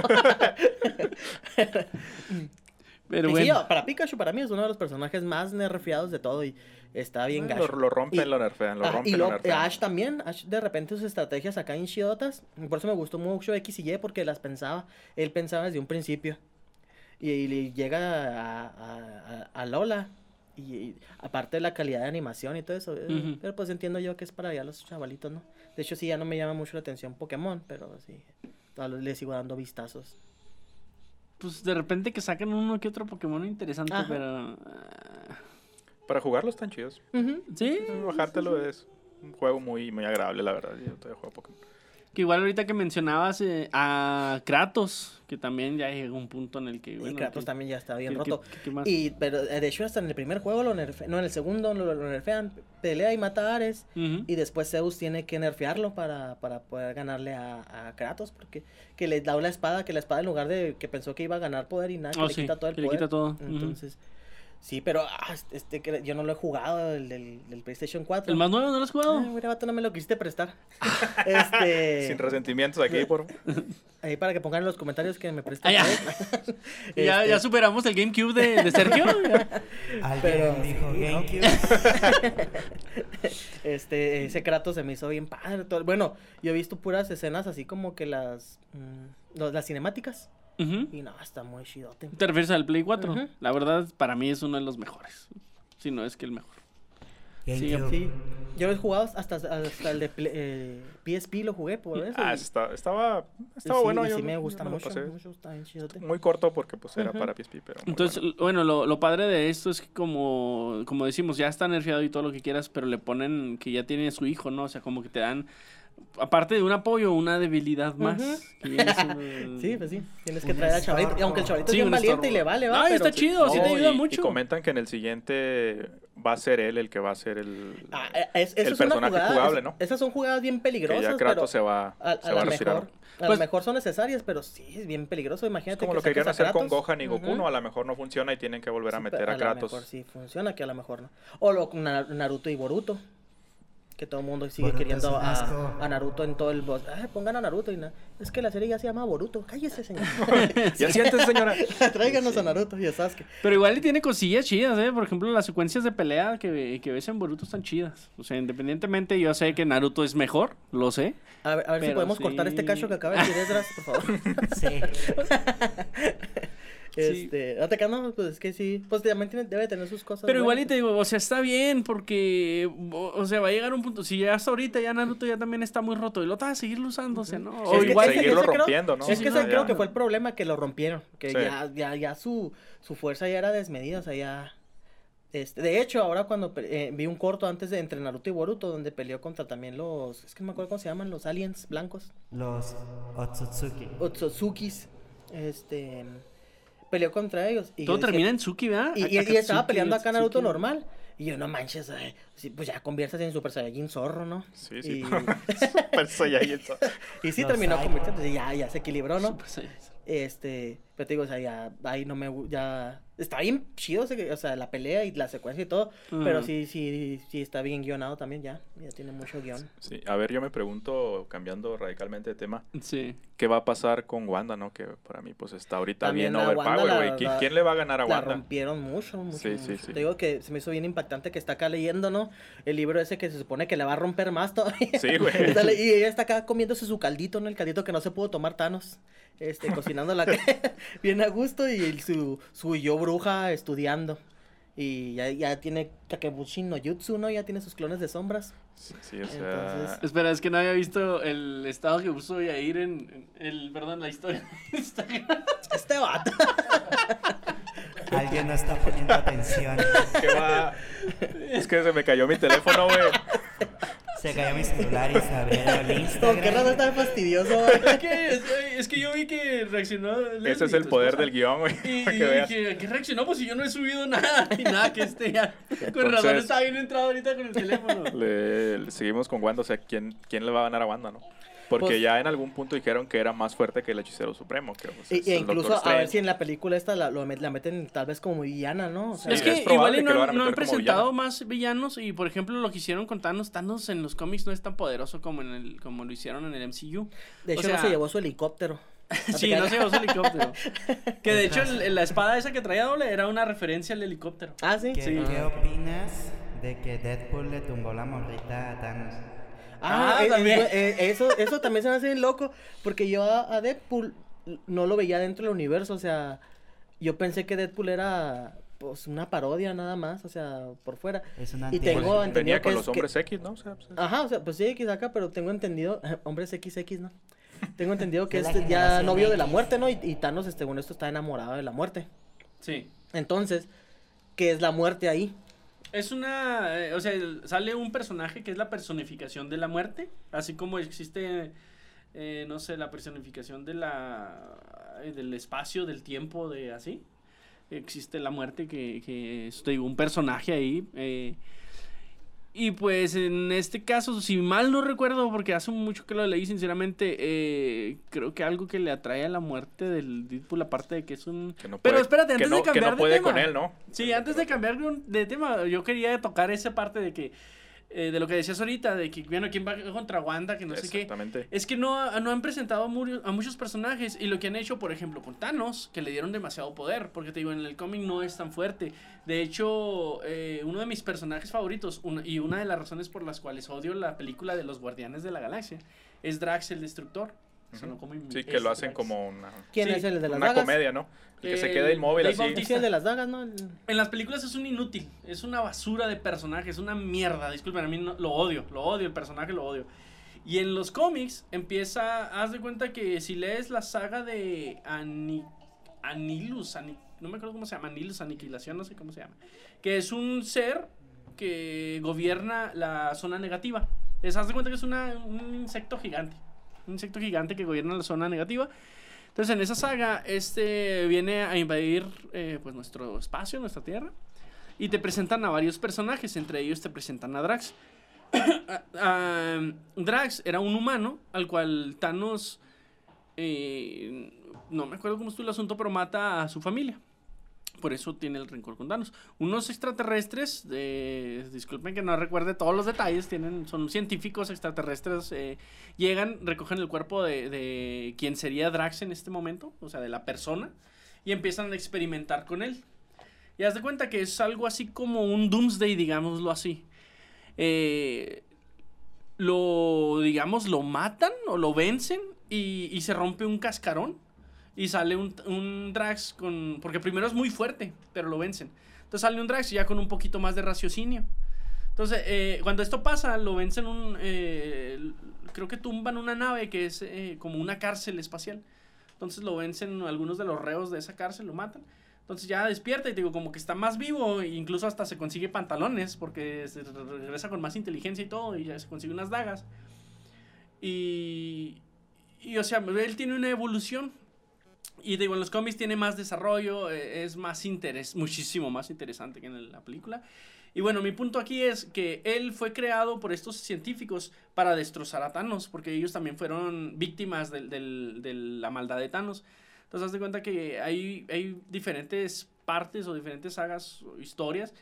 Pero Y sí, bueno. para Pikachu, para mí es uno de los personajes más nerfeados de todo y está bien Lo, gacho. lo rompen, Y- lo nerfean, lo Ah, rompen, y lo lo, nerfean. Ash también, Ash de repente sus estrategias acá en chidotas, por eso me gustó mucho X y Y porque las pensaba, él pensaba desde un principio. Y, y le llega a, a- a- Lola. Y, y aparte de la calidad de animación y todo eso. eh. Pero pues entiendo yo que es para ya los chavalitos, ¿no? De hecho, sí, ya no me llama mucho la atención Pokémon, pero sí. Le sigo dando vistazos. Pues de repente que saquen uno que otro Pokémon interesante, Ajá. pero. ah, Para jugarlos están chidos. Ujú. Sí. Bajártelo es un juego muy, muy agradable, la verdad. Yo todavía juego Pokémon. Que igual ahorita que mencionabas eh, a Kratos, que también ya llegó un punto en el que. y Bueno, Kratos que- también ya está bien que- roto. que- Y, pero eh, de hecho, hasta en el primer juego lo nerfean. No, en el segundo lo, lo nerfean. Pelea y mata a Ares. Y después Zeus tiene que nerfearlo para, para poder ganarle a, a Kratos. Porque que le da la espada, que la espada en lugar de que pensó que iba a ganar poder y nada, que Oh, le sí, quita todo el le poder. quita todo. Ujú. Entonces, sí, pero ah, este, que yo no lo he jugado, el del, del PlayStation 4. ¿El más nuevo no lo has jugado? Ay, mira, vato, no me lo quisiste prestar. este, Sin resentimientos aquí, por ahí para que pongan en los comentarios que me prestan. Ah, ya. ya, Este, ya superamos el GameCube de, de Sergio. Alguien Pero dijo. GameCube. Este, ese Kratos se me hizo bien padre. todo- Bueno, yo he visto puras escenas así como que las, mm, las cinemáticas. Y no, está muy chidote. ¿Te refieres al Play 4? Ujú. La verdad, para mí es uno de los mejores. Si no es que el mejor. GameCube. Sí, yo lo he jugado hasta, hasta el de Play- eh, PSP, lo jugué por eso. Ah, y- está- estaba, estaba sí, bueno. y yo sí me yo gusta me lo mucho, mucho, está bien. Muy corto porque pues era Ujú. para PSP, pero Entonces, bueno. bueno, lo, lo padre de esto es que como, como decimos, ya está nerfeado y todo lo que quieras, pero le ponen que ya tiene su hijo, ¿no? O sea, como que te dan, aparte de un apoyo, una debilidad más. Que Sí, pues sí, tienes que Un traer al chavalito. Y aunque el chavalito Sí, es bien un valiente y le vale, va. Ay, pero está chido, sí No, te ayuda y- Y mucho. comentan que en el siguiente va a ser él el que va a ser el... Ah, eh, es, eso El es una personaje jugada, jugable, es- ¿no? Esas son jugadas bien que peligrosas. ya Kratos pero se va, a, a se va a retirar. mejor, a Pues- lo mejor son necesarias, pero sí, es bien peligroso. Imagínate Es como lo que querían a hacer con. Gohan y Goku. ¿no? A lo mejor no funciona y tienen que volver a meter a Kratos. lo mejor sí funciona, que a lo mejor no. O lo Naruto y Boruto. Que todo el mundo sigue Boruto queriendo a, a Naruto en todo el boss. Ay, pongan a Naruto y na- Es que la serie ya se llama Boruto. Cállese, señor. Ya sientes, señora. Tráiganos a Naruto y a Sasuke. Pero igual y tiene cosillas chidas, ¿eh? Por ejemplo, las secuencias de pelea que, que ves en Boruto están chidas. O sea, independientemente, yo sé que Naruto es mejor, lo sé. A ver, a ver si podemos sí. cortar este cacho que acaba de decir Esdras, por favor. Sí. Este, te no, pues es que sí. Pues también tiene- debe tener sus cosas. Pero igual y te digo, o sea, está bien porque, o, o sea, va a llegar un punto, si ya hasta ahorita ya Naruto ya también está muy roto y lo vas a seguir usando, o sea, ¿no? Sí, O igual, seguirlo creo- rompiendo, ¿no? Es Sí, que sí, ese no, creo ya. que fue el problema, que lo rompieron. Que Sí. ya, ya, ya su, su fuerza ya era desmedida, o sea, ya... Este, de hecho, ahora cuando eh, vi un corto antes de entre Naruto y Boruto, donde peleó contra también los... Es que no me acuerdo cómo se llaman, los aliens blancos. Los Otsutsuki. Otsuzukis. Este... Peleó contra ellos. Y todo dije- termina en Suki, ¿verdad? y, y- estaba peleando acá Naruto Akatsuki. normal. Y yo, no manches, ay, sí, pues ya conviertes en Super Saiyajin zorro, ¿no? Sí, sí. Y, Super Saiyajin. y sí terminó convirtiéndose, ya, ya se equilibró, ¿no? Super Saiyan. Este, pero te digo, o sea, ya, ahí no me, ya, está bien chido, ese- o sea, la pelea y la secuencia y todo, pero sí, sí, sí está bien guionado también, ya, ya tiene mucho guion. Sí, a ver, yo me pregunto, cambiando radicalmente de tema, Sí. ¿qué va a pasar con Wanda, no? Que para mí, pues, está ahorita También bien overpower, güey. ¿Qui- ¿Quién le va a ganar a La Wanda? rompieron mucho, mucho, Sí, sí, mucho. sí. Te digo que se me hizo bien impactante que está acá leyendo, ¿no? El libro ese que se supone que le va a romper más todavía. Sí, güey. Y ella está acá comiéndose su caldito, ¿no? El caldito que no se pudo tomar Thanos. Este, cocinando la bien a gusto y su, su yo bruja estudiando. Y ya, ya tiene Kakebushin no Jutsu, ¿no? Ya tiene sus clones de sombras. Sí, sí, o sea... Entonces- Espera, es que no había visto el estado que puso Yair en, en el, perdón, la historia de Instagram. Este vato. Alguien no está poniendo atención. ¿Qué va? Es que se me cayó mi teléfono, güey. Se cayó mi celular y se abrieron el ¿Con qué Instagram. tan fastidioso? es, que, es, es que yo vi que reaccionó. Leslie, Ese es el poder esposa. del guion, güey. Y, para y que veas. dije, ¿qué reaccionó? Pues si yo no he subido nada. Y nada, que esté ya. Con razón estaba bien entrado ahorita con el teléfono. Le, le seguimos con Wanda, o sea, ¿quién, ¿quién le va a ganar a Wanda, no? Porque Pues- ya en algún punto dijeron que era más fuerte que el hechicero supremo, que pues, Y, e incluso a ver si en la película esta la, lo met- la meten tal vez como villana, ¿no? O sea, es que es igual y no, han presentado más villanos y por ejemplo lo que hicieron con Thanos, Thanos en los cómics no es tan poderoso como en el como lo hicieron en el MCU. de o hecho, sea- no se llevó su helicóptero. Sí, no se llevó su helicóptero. Que de hecho el- la espada esa que traía doble era una referencia al helicóptero. Ah, sí. ¿Qué, Sí. qué opinas de que Deadpool le tumbó la morrita a Thanos? Ah, Ah, eh, también. eh, eh, eso, eso también se me hace bien loco, porque yo a, a Deadpool no lo veía dentro del universo, o sea, yo pensé que Deadpool era pues una parodia nada más, o sea, por fuera. Es una Y tengo Pues, entendido venía que con los que- hombres X, ¿no? O sea, pues, Ajá, o sea, pues sí, X acá, pero tengo entendido, hombres XX, ¿no? Tengo entendido que es ya generación novio de la muerte, ¿no? Y, y Thanos, este, según esto, está enamorado de la muerte. Sí. Entonces, ¿qué es la muerte ahí? Es una, eh, o sea, sale un personaje que es la personificación de la muerte, así como existe, eh, no sé, la personificación de la, eh, del espacio, del tiempo, de así. Existe la muerte que, que es, digo, un personaje ahí. Y pues en este caso, si mal no recuerdo, porque hace mucho que lo leí, sinceramente, eh, creo que algo que le atrae a la muerte del Deadpool, aparte de que es un... que no Pero espérate, que antes no- de que cambiar no de puede tema. con él, ¿no? Sí, antes de cambiar de de tema, yo quería tocar esa parte de que, eh, de lo que decías ahorita, de que, bueno, ¿quién va contra Wanda? Que no sé qué. Exactamente. Es que no, no han presentado a, muchos personajes y lo que han hecho, por ejemplo, con Thanos, que le dieron demasiado poder, porque te digo, en el cómic no es tan fuerte. De hecho, eh, uno de mis personajes favoritos y una de las razones por las cuales odio la película de los Guardianes de la Galaxia es Drax el Destructor. Como Sí, es que lo hacen como una, ¿Quién Sí, es el de las una dagas? comedia, ¿no? El que se queda inmóvil Dave así. Bautista. Sí, el de las dagas, ¿no? El- En las películas es un inútil, es una basura de personaje, es una mierda. Disculpen, a mí no- lo odio, lo odio, el personaje lo odio. Y en los cómics empieza, haz de cuenta que si lees la saga de Ani- Anilus, Ani- no me acuerdo cómo se llama, Anilus, Aniquilación, no sé cómo se llama, que es un ser que gobierna la zona negativa. Es, haz de cuenta que es una- un insecto gigante, un insecto gigante que gobierna la zona negativa. Entonces en esa saga, este viene a invadir eh, pues nuestro espacio, nuestra tierra. Y te presentan a varios personajes, entre ellos te presentan a Drax. Drax era un humano al cual Thanos, eh, no me acuerdo cómo estuvo el asunto, pero mata a su familia. Por eso tiene el rencor con Thanos. Unos extraterrestres, eh, disculpen que no recuerde todos los detalles, tienen, son científicos extraterrestres, eh, llegan, recogen el cuerpo de, quien sería Drax en este momento, o sea, de la persona, y empiezan a experimentar con él. Y haz de cuenta que es algo así como un Doomsday, digámoslo así. Eh, lo, digamos, lo matan o lo vencen y se rompe un cascarón y sale un, un Drax con... Porque primero es muy fuerte, pero lo vencen. Entonces sale un Drax ya con un poquito más de raciocinio. Entonces, eh, cuando esto pasa, lo vencen un... eh, creo que tumban una nave que es eh, como una cárcel espacial. Entonces lo vencen algunos de los reos de esa cárcel, lo matan. Entonces ya despierta y digo, como que está más vivo, e incluso hasta se consigue pantalones, porque se re- regresa con más inteligencia y todo, y ya se consigue unas dagas. Y, y o sea, él tiene una evolución. Y digo, en los cómics tiene más desarrollo, eh, es más interés, muchísimo más interesante que en la película. Y bueno, mi punto aquí es que él fue creado por estos científicos para destrozar a Thanos, porque ellos también fueron víctimas del- del- de la maldad de Thanos. Entonces, haz de cuenta que hay, hay diferentes partes o diferentes sagas o historias.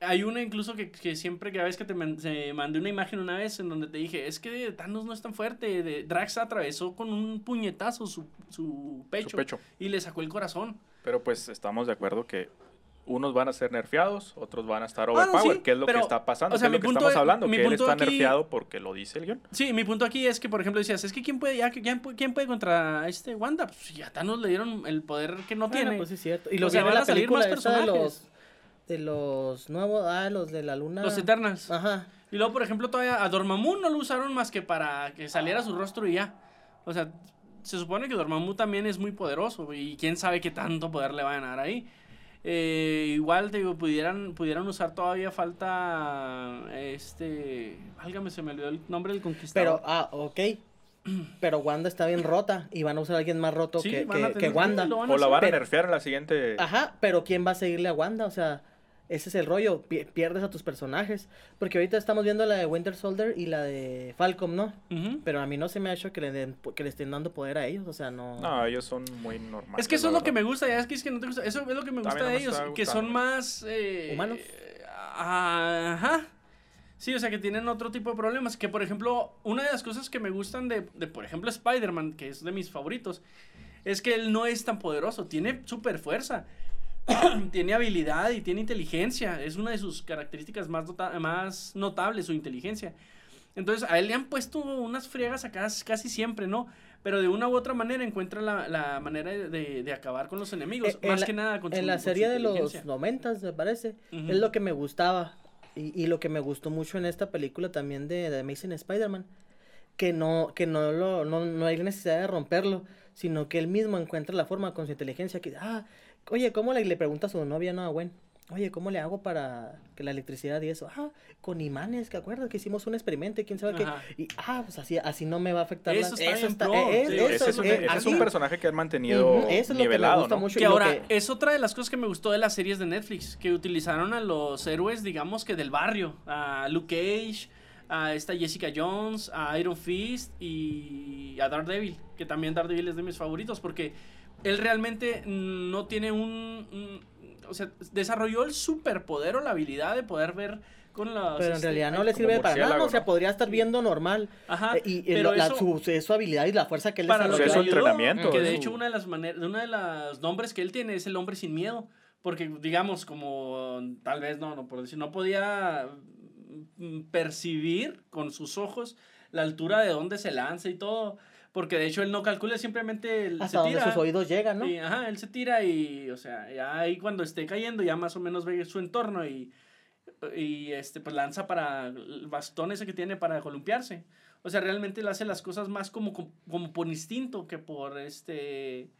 Hay una incluso que, que siempre, que a veces que te man- se mandé una imagen una vez en donde te dije, es que Thanos no es tan fuerte, de, Drax atravesó con un puñetazo su, su pecho, Su pecho. y le sacó el corazón. Pero pues estamos de acuerdo que unos van a ser nerfeados, otros van a estar Ah, no, overpowered, sí, que es lo pero, que está pasando, o sea, que es mi lo que punto estamos es- hablando, mi que él está aquí- nerfeado porque lo dice el guion. Sí, mi punto aquí es que, por ejemplo, decías, es que ¿quién puede, ya, ya- quién puede contra este Wanda? Pues ya Thanos le dieron el poder que no Bueno, tiene. pues sí es cierto. Y O lo sea, viene van a salir más de personajes. los de los nuevos, ah, los de la luna. Los Eternals. Ajá. Y luego, por ejemplo, todavía a Dormammu no lo usaron más que para que saliera su rostro y ya. O sea, se supone que Dormammu también es muy poderoso y quién sabe qué tanto poder le van a dar ahí. Eh, igual, te digo, pudieran, pudieran usar todavía falta este... Válgame, se me olvidó el nombre del conquistador. Pero, ah, ok. Pero Wanda está bien rota y van a usar a alguien más roto Sí, que, que- que Wanda. O la van a nerfear en la siguiente... Ajá, pero ¿quién va a seguirle a Wanda? O sea, ese es el rollo, pi- pierdes a tus personajes. Porque ahorita estamos viendo la de Winter Soldier y la de Falcon, ¿no? Pero a mí no se me ha hecho que le, den, que le estén dando poder a ellos, o sea, no... No, ellos son muy normales. Es que eso es lo que me gusta, ya es que, es que no te gusta. Eso es lo que me gusta no de me ellos, que son más. eh, ¿Humanos? Ajá. Sí, o sea, que tienen otro tipo de problemas. Que, por ejemplo, una de las cosas que me gustan de, de, por ejemplo, Spider-Man, que es de mis favoritos, es que él no es tan poderoso, tiene super fuerza. tiene habilidad y tiene inteligencia. Es una de sus características más, nota- más notables, su inteligencia. Entonces, a él le han puesto unas friegas acá casi siempre, ¿no? pero de una u otra manera encuentra la, la manera de, de acabar con los enemigos, Eh, en más la- que nada con En su- la con su serie de los noventas, me parece, Ujú. es lo que me gustaba. Y, y lo que me gustó mucho en esta película también de, de Amazing Spider-Man, que no, que no lo, no, no hay necesidad de romperlo, sino que él mismo encuentra la forma con su inteligencia que, ah, oye, ¿cómo le, le pregunta a su novia, no, a Gwen? Oye, ¿cómo le hago para que la electricidad y eso? Ah, con imanes, ¿te acuerdas que hicimos un experimento y quién sabe Ajá. qué? Y, ah, pues así, así no me va a afectar. la- Eso está eh, sí. eso ese es, un, eh, ese es un así. personaje que han mantenido Ujú, eso es lo que me nivelado, gusta ¿no? mucho. Que y lo ahora, que- es otra de las cosas que me gustó de las series de Netflix, que utilizaron a los héroes, digamos que del barrio, a Luke Cage, a esta Jessica Jones, a Iron Fist y a Daredevil, que también Daredevil es de mis favoritos, porque él realmente mm, no tiene un... un- o sea, desarrolló el superpoder o la habilidad de poder ver con los... Pero en este, realidad no le sirve para nada, o sea, podría estar viendo normal. Ajá, Eh, y eh, pero lo- la- eso- su, su- su habilidad y la fuerza que él para lo Pues que es le su ayudó, entrenamiento, Que de su- hecho una de las maneras, una de los nombres que él tiene es el hombre sin miedo, porque digamos como tal vez no, no por decir, no podía mm, percibir con sus ojos la altura de donde se lanza y todo, porque de hecho él no calcula simplemente él Hasta se donde tira. sus oídos llegan, ¿no? y, ajá, él se tira y, o sea, ya ahí cuando esté cayendo ya más o menos ve su entorno y, y este, pues lanza para el bastón ese que tiene para columpiarse. O sea, realmente él hace las cosas más como, como, como por instinto que por este...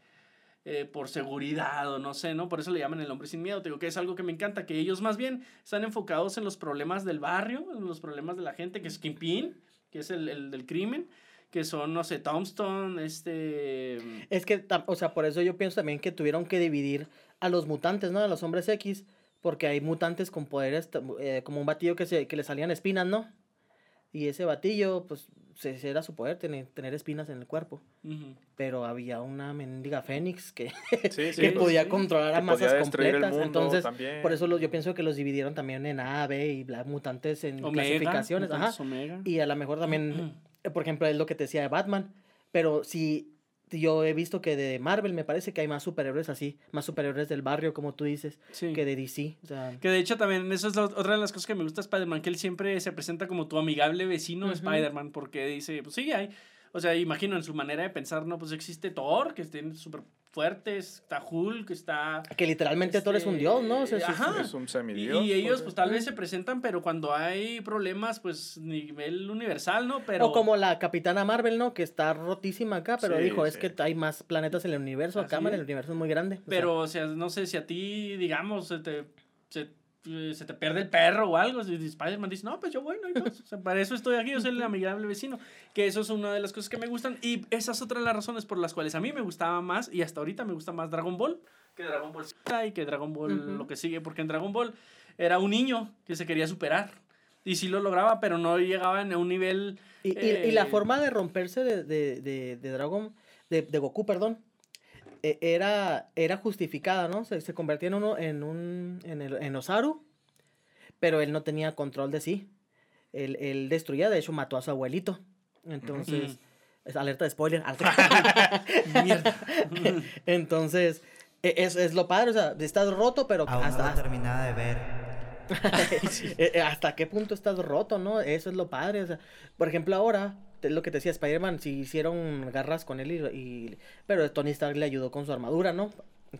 eh, por seguridad o no sé, ¿no? Por eso le llaman el hombre sin miedo. Te digo que es algo que me encanta, que ellos más bien están enfocados en los problemas del barrio, en los problemas de la gente, que es Kingpin, que es el, el del crimen, que son, no sé, Tombstone, este... Es que, o sea, por eso yo pienso también que tuvieron que dividir a los mutantes, ¿no? A los hombres X, porque hay mutantes con poderes, eh, como un batillo que, se, que le salían espinas, ¿no? Y ese batillo, pues, se, ese era su poder, tener, tener espinas en el cuerpo. ujú. Pero había una mendiga Fénix que, Sí, sí, que pues, podía sí. controlar a que masas completas. Entonces, también. por eso los, yo pienso que los dividieron también en A, B y bla, mutantes en Omega, clasificaciones. Ajá. entonces Omega. Y a lo mejor también, eh, por ejemplo, es lo que te decía de Batman. Pero si yo he visto que de Marvel me parece que hay más superhéroes así, más superhéroes del barrio, como tú dices, Sí. que de DC. O sea, Que de hecho también, eso es otra de las cosas que me gusta de Spider-Man, que él siempre se presenta como tu amigable vecino Ujú. Spider-Man, porque dice, pues sí, hay, o sea, imagino en su manera de pensar, no, pues existe Thor, que está súper fuerte, está Hulk, está... que literalmente Thor es un Este, dios, ¿no? O sea, es- ajá. Es un Y, semidios. y ellos pues, tal vez se presentan, pero cuando hay problemas, pues nivel universal, ¿no? Pero... O como la Capitana Marvel, ¿no? Que está rotísima acá, pero Sí, dijo, es que hay más planetas en el universo acá, el universo es muy grande. O sea, Pero, o sea, no sé si a ti, digamos, se te, se, se te pierde el perro o algo. Si Spider-Man dice, no, pues yo voy, no hay más. O sea, para eso estoy aquí, yo soy el amigable vecino. Que eso es una de las cosas que me gustan. Y esa es otra de las razones por las cuales a mí me gustaba más, y hasta ahorita me gusta más Dragon Ball, que Dragon Ball Z y que Dragon Ball lo que sigue. Porque en Dragon Ball era un niño que se quería superar. Y sí lo lograba, pero no llegaba en un nivel... Y, y- y la eh, forma de romperse de, de, de, de Dragon, de, de Goku, perdón, era, era justificada, ¿no? Se, se convertía en uno, en un, en, el, en Osaru, pero él no tenía control de sí. Él, él destruía, de hecho mató a su abuelito. Entonces, es alerta de spoiler. Mierda. Entonces, e- es, es lo padre, o sea, estás roto, pero Aún no hasta, lo terminado de ver. Eh, ¿Hasta qué punto estás roto, no? Eso es lo padre. O sea, por ejemplo, ahora, es lo que te decía Spider-Man, si hicieron garras con él y, y- Pero Tony Stark le ayudó con su armadura, ¿no?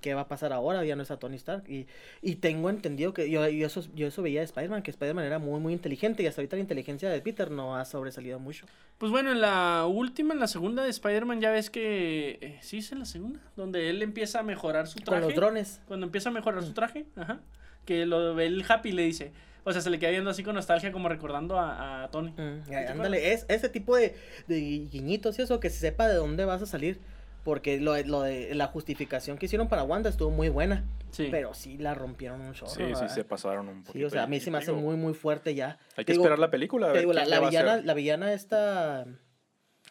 ¿Qué va a pasar ahora? Ya no está Tony Stark. Y, y tengo entendido que yo, yo, eso, yo eso veía de Spider-Man, que Spider-Man era muy, muy inteligente y hasta ahorita la inteligencia de Peter no ha sobresalido mucho. Pues bueno, en la última, en la segunda de Spider-Man, ya ves que. eh, sí, es en la segunda. Donde él empieza a mejorar su traje. Con los drones. Cuando empieza a mejorar su traje. Ajá. Que lo ve el Happy y le dice. O sea, se le queda viendo así con nostalgia, como recordando a, a Tony. Mm, ándale, es ese tipo de, de guiñitos y eso, que se sepa de dónde vas a salir. Porque lo, de- lo de la justificación que hicieron para Wanda estuvo muy buena. Sí. Pero sí la rompieron un chorro. Sí, sí, se pasaron un poquito. Sí, o sea, a mí se me hace digo, muy, muy fuerte ya. Hay que digo- esperar la película. a Te ver digo, la, la villana, la villana esta...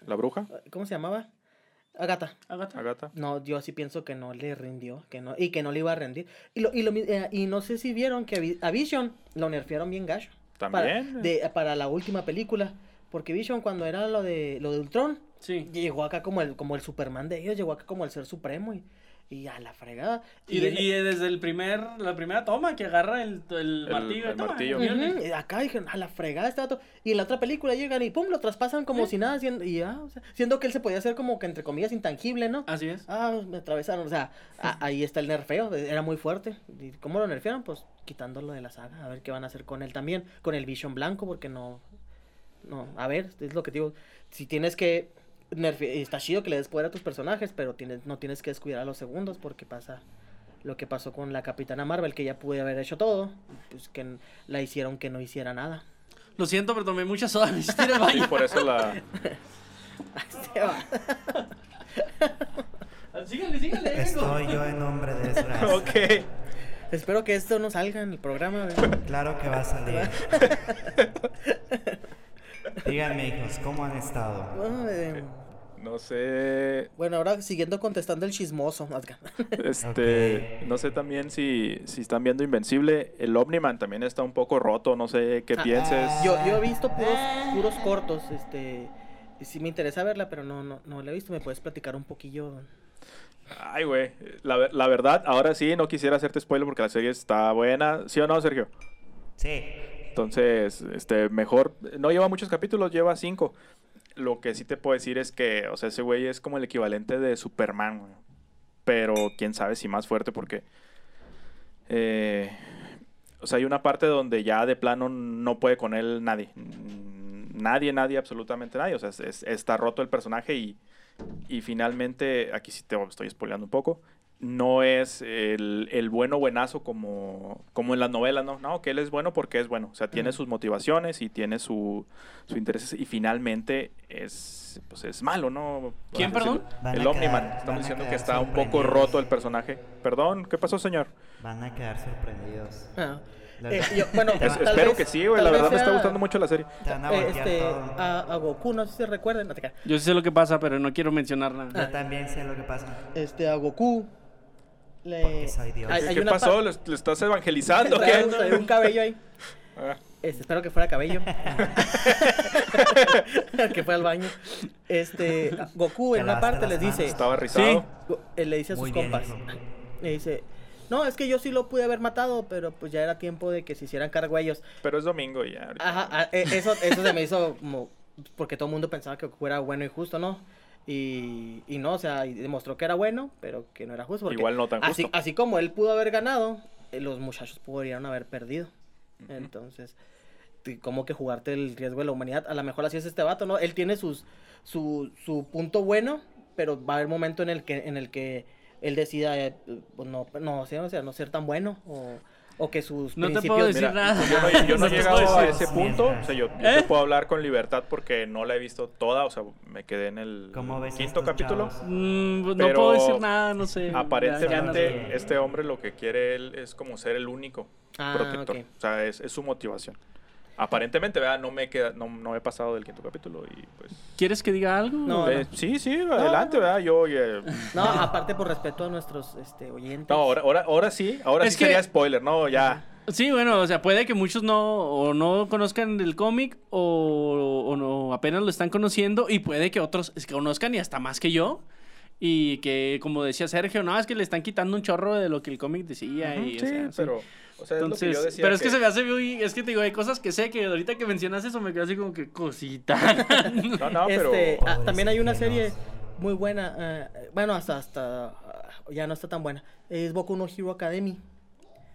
¿La bruja? ¿Cómo se llamaba? Agatha. Agatha. Agatha. No, yo sí pienso que no le rindió, que no, y que no le iba a rendir. Y, lo, y, lo eh, y no sé si vieron que a Vi- a Vision lo nerfearon bien gacho. Para, También. de, para la última película. Porque Vision cuando era lo de, lo de Ultron, Sí. Llegó acá como el, como el Superman de ellos, llegó acá como el ser supremo y, y a la fregada. Y, de- él- y desde el primer, la primera toma que agarra el, el, El- martillo. el toma, martillo. Y acá dijeron, a la fregada este vato. Y en la otra película llegan y pum, lo traspasan como si nada, siendo, y ya, o sea, siendo que él se podía hacer como que entre comillas intangible, ¿no? Así es. Ah, me atravesaron, o sea, a- ahí está el nerfeo, era muy fuerte. ¿Y cómo lo nerfearon? Pues quitándolo de la saga, a ver qué van a hacer con él también, con el Vision blanco, porque no, no, a ver, es lo que digo, si tienes que, está chido que le des poder a tus personajes, pero tienes, no tienes que descuidar a los segundos, porque pasa lo que pasó con la Capitana Marvel, que ya pude haber hecho todo, pues que la hicieron que no hiciera nada. Lo siento, pero tomé mucha soda. Necesito ir al Y baño. por eso la... Se va. sígale, sígale. vengo. Estoy yo en nombre de desgracia. ok. Espero que esto no salga en el programa. Claro que va a salir. Díganme, hijos, ¿cómo han estado? Eh, No sé... Bueno, ahora siguiendo contestando el chismoso. Este, no sé también si, si están viendo Invencible, el Omniman también está un poco roto, no sé qué Ah, pienses. Yo, yo he visto puros, puros cortos, este, y sí me interesa verla, pero no, no, no la he visto. ¿Me puedes platicar un poquillo? Ay, güey, la, la verdad, ahora sí, no quisiera hacerte spoiler porque la serie está buena, ¿sí o no, Sergio? Sí. Entonces, este, mejor, no lleva muchos capítulos, lleva cinco. Lo que sí te puedo decir es que, o sea, ese güey es como el equivalente de Superman. Pero quién sabe si más fuerte porque... eh, o sea, hay una parte donde ya de plano no puede con él nadie. Nadie, nadie, absolutamente nadie. O sea, es- es- está roto el personaje y, y finalmente, aquí sí te estoy spoileando un poco, no es el, el bueno buenazo como, como en las novelas, ¿no? No, que él es bueno porque es bueno. O sea, tiene sus motivaciones y tiene su, su intereses y finalmente es, pues es malo, ¿no? ¿Quién, perdón? El Omniman. quedar- Estamos diciendo que está un poco roto el personaje. Perdón, ¿qué pasó, señor? Van a quedar sorprendidos. Ah, eh, yo- bueno, Es- tal espero vez- que sí, güey. La verdad me está gustando mucho la serie. A eh, este, a, a Goku, no sé si se recuerdan. no. Yo sí sé lo que pasa, pero no quiero mencionar nada. Yo también sé lo que pasa. Este, a Goku. Le... Porque soy Dios. hay- hay ¿Qué una pasó? ¿Le, le estás evangelizando qué? un- cabello ahí. Ah, Este, espero que fuera cabello. que fue al baño. Este, Goku en una parte les dice. Estaba rizado. Go- él le dice a sus Muy bien, compas, hijo. le dice, no, es que yo sí lo pude haber matado, pero pues ya era tiempo de que se hicieran cargo ellos. Pero es domingo y ya. ahorita. Ajá, ah, eh, eso, eso se me hizo como, porque todo el mundo pensaba que Goku era bueno y justo, ¿no? Y, y no, o sea, y demostró que era bueno, pero que no era justo. porque Igual no tan así, justo. así como él pudo haber ganado, eh, los muchachos podrían haber perdido. Entonces, como que jugarte el riesgo de la humanidad, a lo mejor así es este vato, ¿no? Él tiene sus, su, su punto bueno, pero va a haber momento en el que, en el que él decida, eh, pues no, no, o sea, no ser tan bueno, o, o que sus No te puedo decir Mira, nada. yo no, yo no he llegado a ese punto. O sea, yo, yo ¿Eh? te puedo hablar con libertad porque no la he visto toda. O sea, me quedé en el ¿Cómo ves quinto capítulo. Mm, no puedo decir nada, no sé. Ya- ya no Aparentemente, sé. este hombre lo que quiere él es como ser el único Ah, protector. O sea, es, es su motivación. Aparentemente, ¿verdad? No me queda, no, no he pasado del quinto capítulo y pues. ¿Quieres que diga algo? No, eh, Sí, sí, adelante, ¿verdad? Yo, oye, No, aparte por respeto a nuestros este, oyentes. No, ahora, ahora, ahora sí, ahora Es sí que- sería spoiler, ¿no? Ya. Sí, bueno, o sea, puede que muchos no o no conozcan el cómic o, o no apenas lo están conociendo y puede que otros es que conozcan y hasta más que yo y que como decía Sergio, no, es que le están quitando un chorro de lo que el cómic decía y o sí, sí. Pero. O sea, es lo que Entonces, yo decía. pero es que se me hace muy, es que te digo, hay cosas que sé que ahorita que mencionas eso me quedo así como que cosita. No, no, pero. Este, ah, también hay una serie muy buena, eh, bueno, hasta, hasta, ya no está tan buena, es Boku no Hero Academy,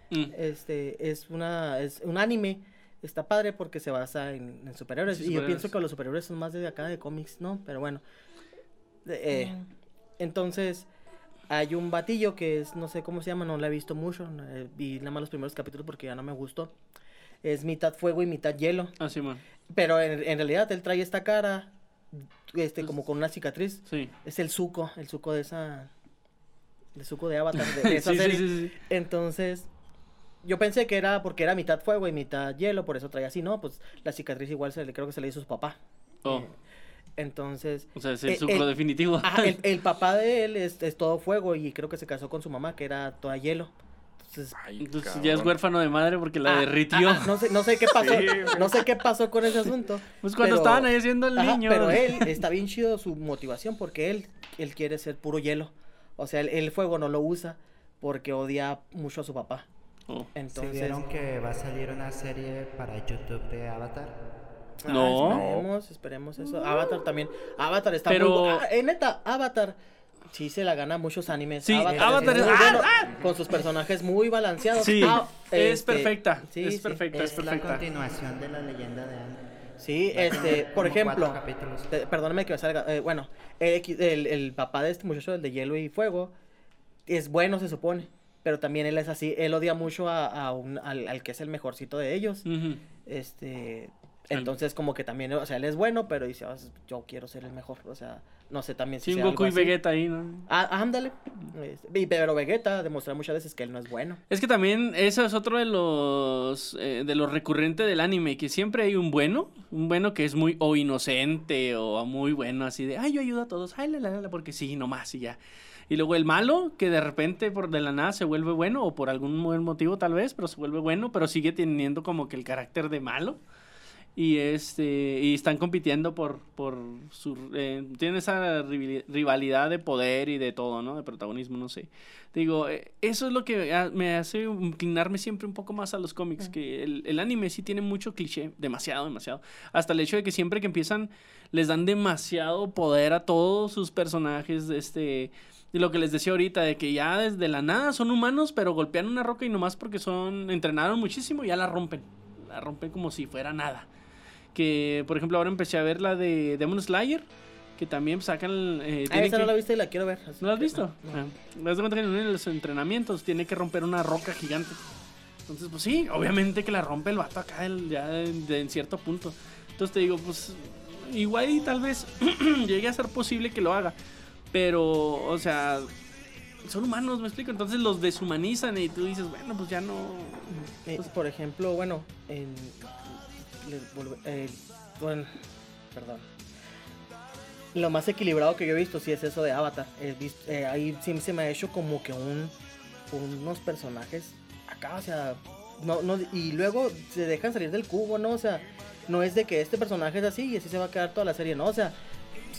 Mm. este, es una, es un anime, está padre porque se basa en, en superhéroes, Sí, y yo pienso que los superhéroes son más de acá de cómics, ¿no? Pero bueno, Eh, eh, entonces, hay un batillo que es, no sé cómo se llama, no la he visto mucho, eh, vi nada más los primeros capítulos porque ya no me gustó, es mitad fuego y mitad hielo. Así, man. Pero en, en realidad él trae esta cara, este, como con una cicatriz. Sí. Es el suco, el suco de esa, el suco de Avatar, de, de esa sí, serie. sí, sí. Entonces, yo pensé que era porque era mitad fuego y mitad hielo, por eso traía así, ¿no? Pues la cicatriz igual se le, creo que se le hizo a su papá. Oh. Eh, entonces, O sea, es el Eh, sucro definitivo. ajá, el, el papá de él es, es todo fuego y creo que se casó con su mamá, que era toda hielo. Entonces, Ay, Entonces cabrón. ya es huérfano de madre porque la ah, derritió. ah, no sé, no sé qué pasó, Sí, no sé qué pasó con ese asunto. pues cuando pero- estaban ahí haciendo el Ajá, niño. pero él está bien chido su motivación porque él, él quiere ser puro hielo. O sea, el, el fuego no lo usa porque odia mucho a su papá. Oh. ¿Sí Entonces, vieron que va a salir una serie para YouTube de Avatar? Ah, No. esperemos, esperemos eso. Avatar también. Avatar está Pero- muy ah, eh, neta, Avatar sí se la gana muchos animes. Sí, Avatar muy es- bueno, ¡Ah, con sus personajes muy balanceados. Sí, Ah, es este, perfecta. sí, es sí. perfecta, es, Es la perfecta. continuación de la leyenda de Anne. Sí, este, por Como ejemplo, te- perdóname que me salga, eh, bueno, el, el- el papá de este muchacho, el de hielo y fuego, es bueno, se supone, pero también él es así, él odia mucho a, a un- al, al que es el mejorcito de ellos, este, entonces como que también, o sea, él es bueno, pero dice, "Ah, yo quiero ser el mejor, o sea, no sé también si Sí, sea Goku y así. Vegeta ahí, ¿no? Ah, ándale, este, pero Vegeta demuestra muchas veces que él no es bueno. Es que también eso es otro de los eh, de lo recurrente del anime, que siempre hay un bueno, un bueno que es muy o inocente o muy bueno así de, ay, yo ayudo a todos, ay, la, la, la, porque sí, nomás y ya. Y luego el malo, que de repente por de la nada se vuelve bueno, o por algún buen motivo tal vez, pero se vuelve bueno, pero sigue teniendo como que el carácter de malo. Y este y están compitiendo por por su eh, tienen esa rivali- rivalidad de poder y de todo, ¿no? De protagonismo, no sé. Digo, eh, eso es lo que me hace inclinarme siempre un poco más a los cómics, que el, el anime sí tiene mucho cliché, demasiado, demasiado. Hasta el hecho de que siempre que empiezan les dan demasiado poder a todos sus personajes, este, y lo que les decía ahorita, de que ya desde la nada son humanos, pero golpean una roca y nomás porque son, entrenaron muchísimo, ya la rompen, la rompen como si fuera nada. Que, por ejemplo, ahora empecé a ver la de Demon Slayer, que también sacan... Eh, Ah, esa que- no la viste y la quiero ver. ¿No lo has visto? no. Ah, das cuenta que en uno de los entrenamientos tiene que romper una roca gigante. Entonces, pues sí, obviamente que la rompe el vato acá el- ya de- de- en cierto punto. Entonces te digo, pues igual y tal vez llegue a ser posible que lo haga. Pero, o sea, son humanos, me explico. Entonces los deshumanizan y tú dices, bueno, pues ya no... Eh, por ejemplo, bueno, en, les volve- eh, bueno, perdón. Lo más equilibrado que yo he visto sí es eso de Avatar. He eh, ahí sí se me ha hecho como que un unos personajes acá, o sea, no, no, y luego se dejan salir del cubo, ¿no? O sea, no es de que este personaje es así y así se va a quedar toda la serie, ¿no? O sea,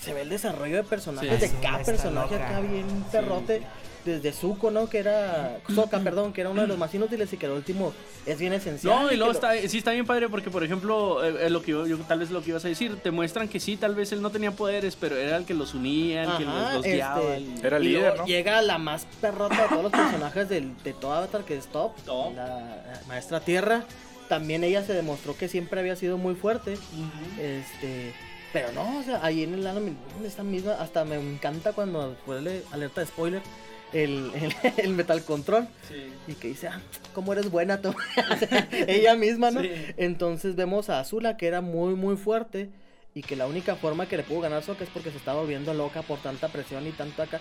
se ve el desarrollo de personajes Sí. de cada personaje loca. acá bien perrote. Desde Zuko, ¿no? Que era. Sokka, perdón, que era uno de los más inútiles y que el último es bien esencial. No, y que luego lo- está, sí está bien padre porque, por ejemplo, eh, eh, lo que yo, yo- tal vez lo que ibas a decir, te muestran que sí, tal vez él no tenía poderes, pero era el que los unía, el que Ajá, los, los este, guiaba. el- Era el y líder, ¿no? Llega la más perrota de todos los personajes del, de todo Avatar, que es Top, Top. La, la maestra Tierra. También ella se demostró que siempre había sido muy fuerte. Este. Pero no, o sea, ahí en el anime, esta misma, hasta me encanta cuando ponerle alerta de spoiler, el, el, el Metal Control. Sí. Y que dice, ah, cómo eres buena tú. Ella misma, ¿no? Sí. Entonces vemos a Azula que era muy, muy fuerte. Y que la única forma que le pudo ganar Sokka es porque se estaba volviendo loca por tanta presión y tanto acá.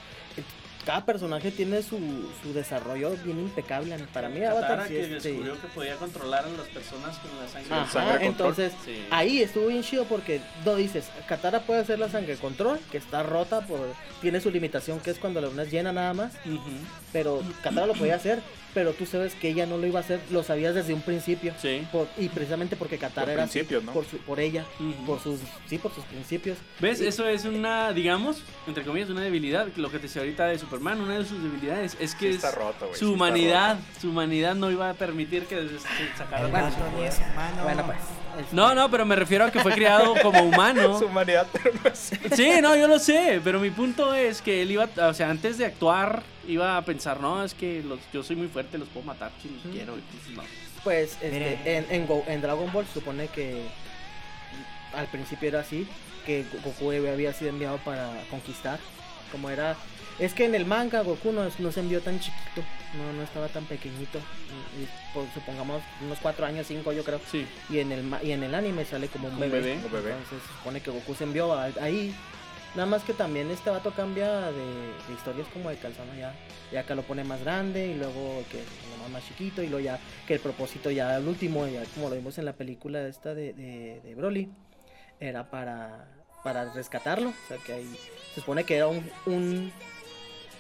Cada personaje tiene su, su desarrollo bien impecable. Para mí, Avatar Katara sí que es- sí. descubrió que podía controlar a las personas con la sangre. Ajá. Ajá, sangre control. entonces Sí. ahí estuvo bien chido porque no dices, Katara puede hacer la sangre control, que está rota por tiene su limitación que es cuando la luna es llena nada más, pero Katara lo podía hacer, pero tú sabes que ella no lo iba a hacer, lo sabías desde un principio. Sí. Por- y precisamente porque Katara Por era así, ¿no? por, su- por ella, por sus sí, por sus principios. ¿Ves? Eso es una, digamos, entre comillas, una debilidad. Lo que te decía ahorita de Superman, una de sus debilidades es que Sí está es roto, güey, sí su está humanidad. Su humanidad no iba a permitir que sacara es humano. Bueno, pues. No, no, pero me refiero a que fue criado como humano. Su humanidad, pero no es. Sí, no, yo lo sé, pero mi punto es que él iba, o sea, antes de actuar, iba a pensar, no, es que los, yo soy muy fuerte, los puedo matar si los Ujú. quiero. pues, no. Pues este, en, en, Go- en Dragon Ball se supone que al principio era así, que Go- Goku había sido enviado para conquistar, como era... Es que en el manga Goku no, no se envió tan chiquito, no, no estaba tan pequeñito, pues, supongamos unos 4 años, 5 yo creo, Sí, y en el, y en el anime sale como un Un bebé, bebé. Entonces se supone que Goku se envió ahí, nada más que también este vato cambia de, de historias como de calzano ya, ya acá lo pone más grande y luego que lo más, más chiquito y luego ya que el propósito ya el último, ya como lo vimos en la película esta de, de, de Broly, era para, para rescatarlo, o sea que ahí se supone que era un, un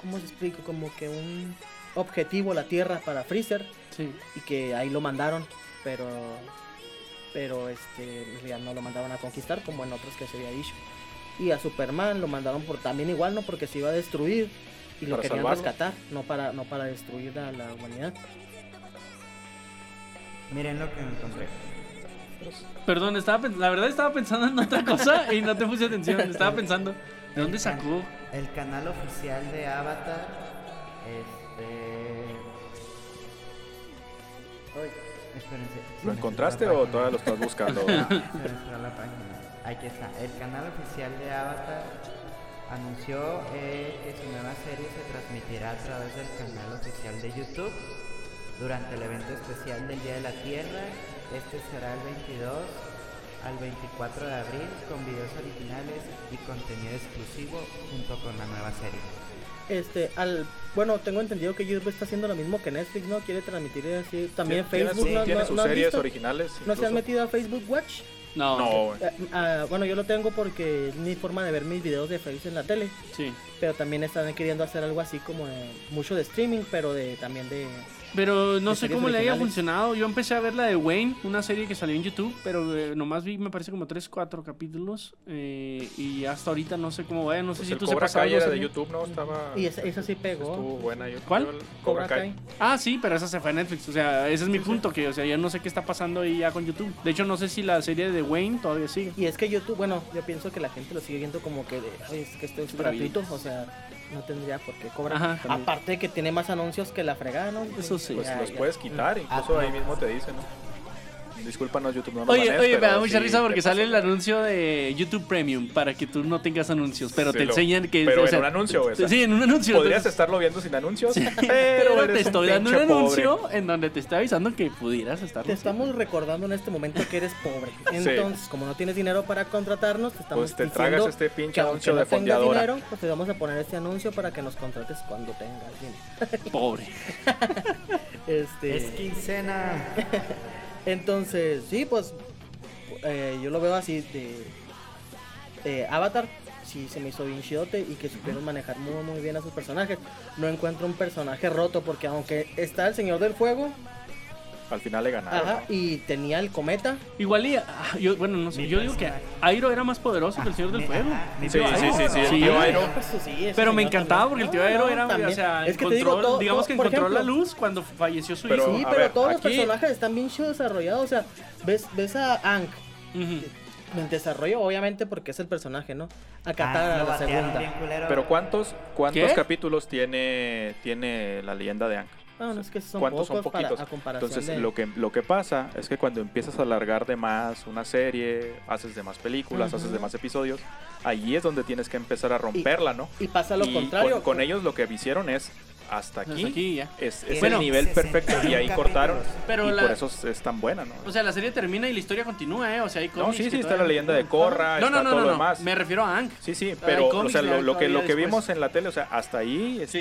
¿cómo se explico? Como que un objetivo la Tierra para Freezer Sí. y que ahí lo mandaron, pero pero este en realidad no lo mandaron a conquistar como en otros que se había dicho. Y a Superman lo mandaron por también igual, ¿no? Porque se iba a destruir y lo querían salvarlo. rescatar, no para no para destruir a la humanidad. Miren lo que me encontré. Perdón, estaba la verdad estaba pensando en otra cosa y no te puse atención. Estaba pensando, ¿de dónde El can- sacó? El canal oficial de Avatar. Este. Uy, espérense. se ¿Lo encontraste o todavía lo estás buscando? No, se me cerró la página. Aquí está. El canal oficial de Avatar anunció eh, que su nueva serie se transmitirá a través del canal oficial de YouTube durante el evento especial del Día de la Tierra. Este será el 22 al 24 de abril con videos originales y contenido exclusivo junto con la nueva serie. Este, al bueno, tengo entendido que YouTube está haciendo lo mismo que Netflix, ¿no? Quiere transmitir así también Tiene- Facebook, sí, ¿no? tiene ¿No- sus no series visto? originales. ¿No se han metido a Facebook Watch? No, No. Eh, ah, bueno, yo lo tengo porque es mi forma de ver mis videos de Facebook en la tele. sí. Pero también están queriendo hacer algo así como de, mucho de streaming, pero de también de... Pero no sé cómo le haya funcionado. Yo empecé a ver la de Wayne, una serie que salió en YouTube, pero eh, nomás vi, me parece, como 3, 4 capítulos. eh, y hasta ahorita no sé cómo vaya. No sé Pues si el tú Cobra Kai era de. YouTube, ¿no? Estaba... Y esa, esa sí pegó. Estuvo buena. Yo- ¿Cuál? el Cobra Kai. Ah, sí, pero esa se fue a Netflix. O sea, ese es mi punto, que o sea, ya no sé qué está pasando ahí ya con YouTube. De hecho, no sé si la serie de Wayne todavía sigue. Y es que YouTube, bueno, yo pienso que la gente lo sigue viendo como que, de, "Oye, es que esto es gratuito, o sea, no tendría por qué cobrar. Aparte que tiene más anuncios que la fregada, ¿no? Eso sí. Pues Ya, los ya. puedes quitar, incluso ahí mismo te dicen, ¿no? Discúlpanos, YouTube, no Oye, banees, oye, me da mucha sí risa porque sale el anuncio de YouTube Premium para que tú no tengas anuncios, pero Sí, te lo- enseñan que... pero o en un anuncio, güey, o sea, Sí, en un anuncio. Podrías entonces- estarlo viendo sin anuncios, Sí, pero, te un estoy dando un pinche pobre. anuncio en donde te está avisando que pudieras estar. Te estamos recordando en este momento que eres pobre. Entonces, como no tienes dinero para contratarnos, te estamos Pues te diciendo tragas este pinche anuncio no de tengas fondeadora. dinero, pues te vamos a poner este anuncio para que nos contrates cuando tengas dinero. pobre. Este, Es quincena. Entonces, sí, pues eh, yo lo veo así de eh, Avatar. Sí, se me hizo bien chidote y que supieron manejar muy, muy bien a sus personajes. No encuentro un personaje roto porque aunque está el Señor del Fuego, Al final le ganaron. ajá, ¿no? y tenía el cometa, Igual y, ah, yo, bueno, no sé, Mi yo digo que. Airo era más poderoso que el Señor del Fuego. Sí, sí, sí, sí, el tío Airo. Pues, Pero me encantaba también. porque el tío Airo era, también. o sea, es que te digo, encontró- todo- digamos que encontró la luz cuando falleció su Pero- hijo. Sí, pero ver, todos aquí- los personajes están bien chido desarrollados. O sea, ves, ves a Ank en desarrollo, obviamente, porque es el personaje, ¿no? A Katara, Ah, la segunda. culero. Pero ¿cuántos, cuántos ¿Qué? capítulos tiene, tiene la leyenda de Aang? Ah, no, es que son ¿Cuántos pocos son para- poquitos? a comparación Entonces, de... lo, que, lo que pasa es que cuando empiezas a alargar de más una serie, haces de más películas, haces de más episodios, ahí es donde tienes que empezar a romperla, ¿no? Y pasa lo y contrario. Con, con ellos lo que hicieron es hasta aquí, Hasta aquí ya. es, es Bueno, el nivel perfecto y ahí 61 cortaron. Pero y la- por eso es, es tan buena, ¿no? O sea, la serie termina y la historia continúa, ¿eh? O sea, hay no, cómics sí, que sí, está la leyenda de Korra, No, está no, no, todo no, lo no. demás. Me refiero a Ank. Sí, sí, pero o sea, lo, lo que, lo que después. vimos en la tele, o sea, hasta ahí Sí.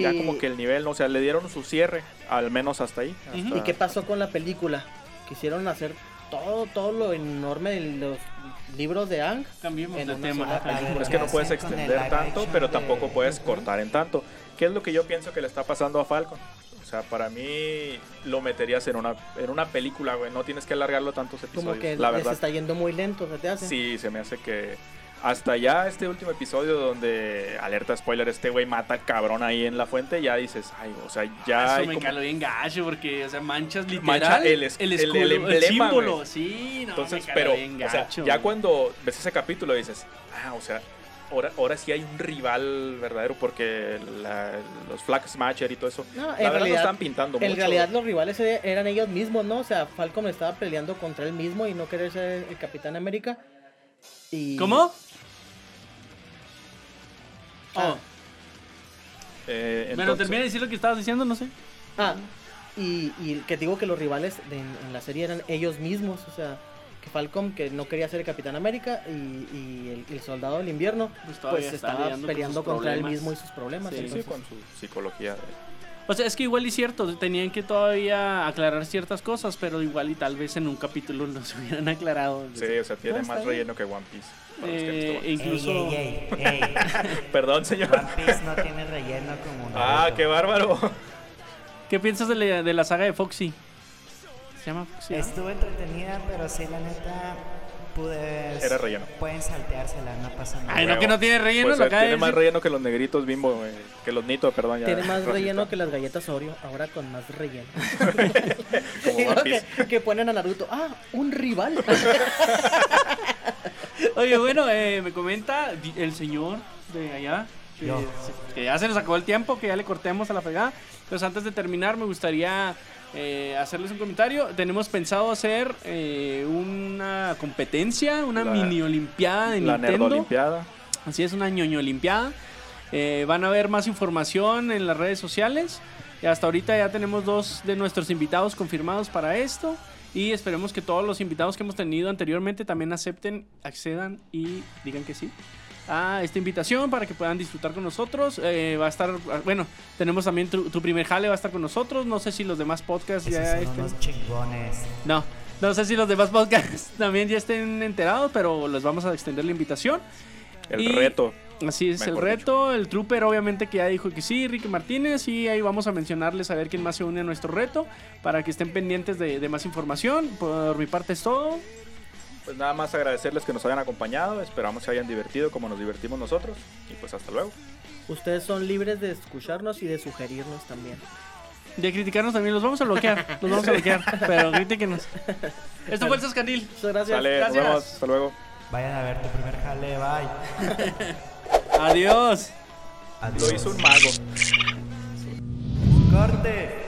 Ya Y- como que el nivel, o sea, le dieron su cierre, al menos hasta ahí. Hasta- ¿Y qué pasó con la película? Quisieron hacer todo, todo lo enorme de los libros de Ang. Cambiemos En de tema. Es que no ¿Qué puedes extender tanto, pero de- tampoco puedes cortar en tanto. ¿Qué es lo que yo pienso que le está pasando a Falcon? O sea, para mí lo meterías en una, en una película, güey. No tienes que alargarlo tantos episodios. Como que la verdad. está yendo muy lento, ¿se te hace? Sí, se me hace que hasta ya este último episodio donde, alerta spoiler, este güey mata al cabrón ahí en la fuente, ya dices, ay, o sea, ya hay Eso me como- caló bien gacho porque, o sea, manchas literal Mancha el es- el- el escudo, el, emblema, símbolo. güey. Sí, no, Entonces, me pero, bien o sea, gacho. ya cuando ves ese capítulo dices, ah, o sea, ahora, ahora sí hay un rival verdadero porque la- los Flag Smasher y todo eso, No, la en verdad realidad, están pintando en mucho. realidad los rivales eran ellos mismos, ¿no? O sea, Falcon estaba peleando contra él mismo y no querer ser el Capitán América. Y... ¿Cómo? Ah, Oh, Eh, bueno, entonces- termina de decir lo que estabas diciendo, no sé. ah, y, y que digo que los rivales de- en, en la serie eran ellos mismos, o sea, que Falcon que no quería ser el Capitán América y, y el, el Soldado del Invierno Pues pues estaba con peleando contra él mismo y sus problemas. Sí, Sí, con su psicología. de- O sea, es que igual y cierto, tenían que todavía aclarar ciertas cosas, pero igual y tal vez en un capítulo los hubieran aclarado. Sí, o sea, tiene No, más bien. relleno que One Piece. Eh, e incluso. Ey, ey, ey, ey. Perdón, señor. One Piece no tiene relleno como Ah, Naruto. qué bárbaro. ¿Qué piensas de la, de la saga de Foxy? Se llama Foxy. ¿no? Estuvo entretenida, pero sí, la neta, pude... Era relleno. Pueden salteársela, no pasa nada. Ay, no, que no tiene relleno, Pues, lo eh, tiene más decir. relleno que los negritos bimbo, güey, que los nitos, perdón. Ya, Tiene más racista. relleno que las galletas Oreo, ahora con más relleno. Como que, que ponen a Naruto, ah, un rival. Oye, bueno, eh, me comenta el señor de allá que, se- que ya se nos acabó el tiempo, que ya le cortemos a la pegada. Entonces, antes de terminar, me gustaría eh, hacerles un comentario. Tenemos pensado hacer eh, una competencia, una La- mini olimpiada de La Nintendo. Nerdolimpiada. Así es, una ñoño olimpiada. Eh, van a ver más información en las redes sociales. Y hasta ahorita ya tenemos dos de nuestros invitados confirmados para esto. Y esperemos que todos los invitados que hemos tenido anteriormente también acepten, accedan y digan que sí a esta invitación para que puedan disfrutar con nosotros. Eh, va a estar, bueno, tenemos también tu, tu primer jale, va a estar con nosotros. No sé si los demás podcasts Esos ya son estén. unos chingones. No, no sé si los demás podcasts también ya estén enterados, pero les vamos a extender la invitación. El Y- reto. Así es el reto, el trooper obviamente que ya dijo que sí, Ricky Martínez, y ahí vamos a mencionarles a ver quién más se une a nuestro reto, para que estén pendientes de, de más información. Por mi parte es todo. Pues nada más agradecerles que nos hayan acompañado. Esperamos se hayan divertido como nos divertimos nosotros. Y pues hasta luego. Ustedes son libres de escucharnos y de sugerirnos también. De criticarnos también, los vamos a bloquear, los vamos a bloquear, pero crítiquenos. Esto fue el Sascanil. Muchas gracias. Nos gracias. vemos. Hasta luego. Vayan a ver tu primer jale, bye. Adiós. Adiós. Lo hizo un mago. Corte.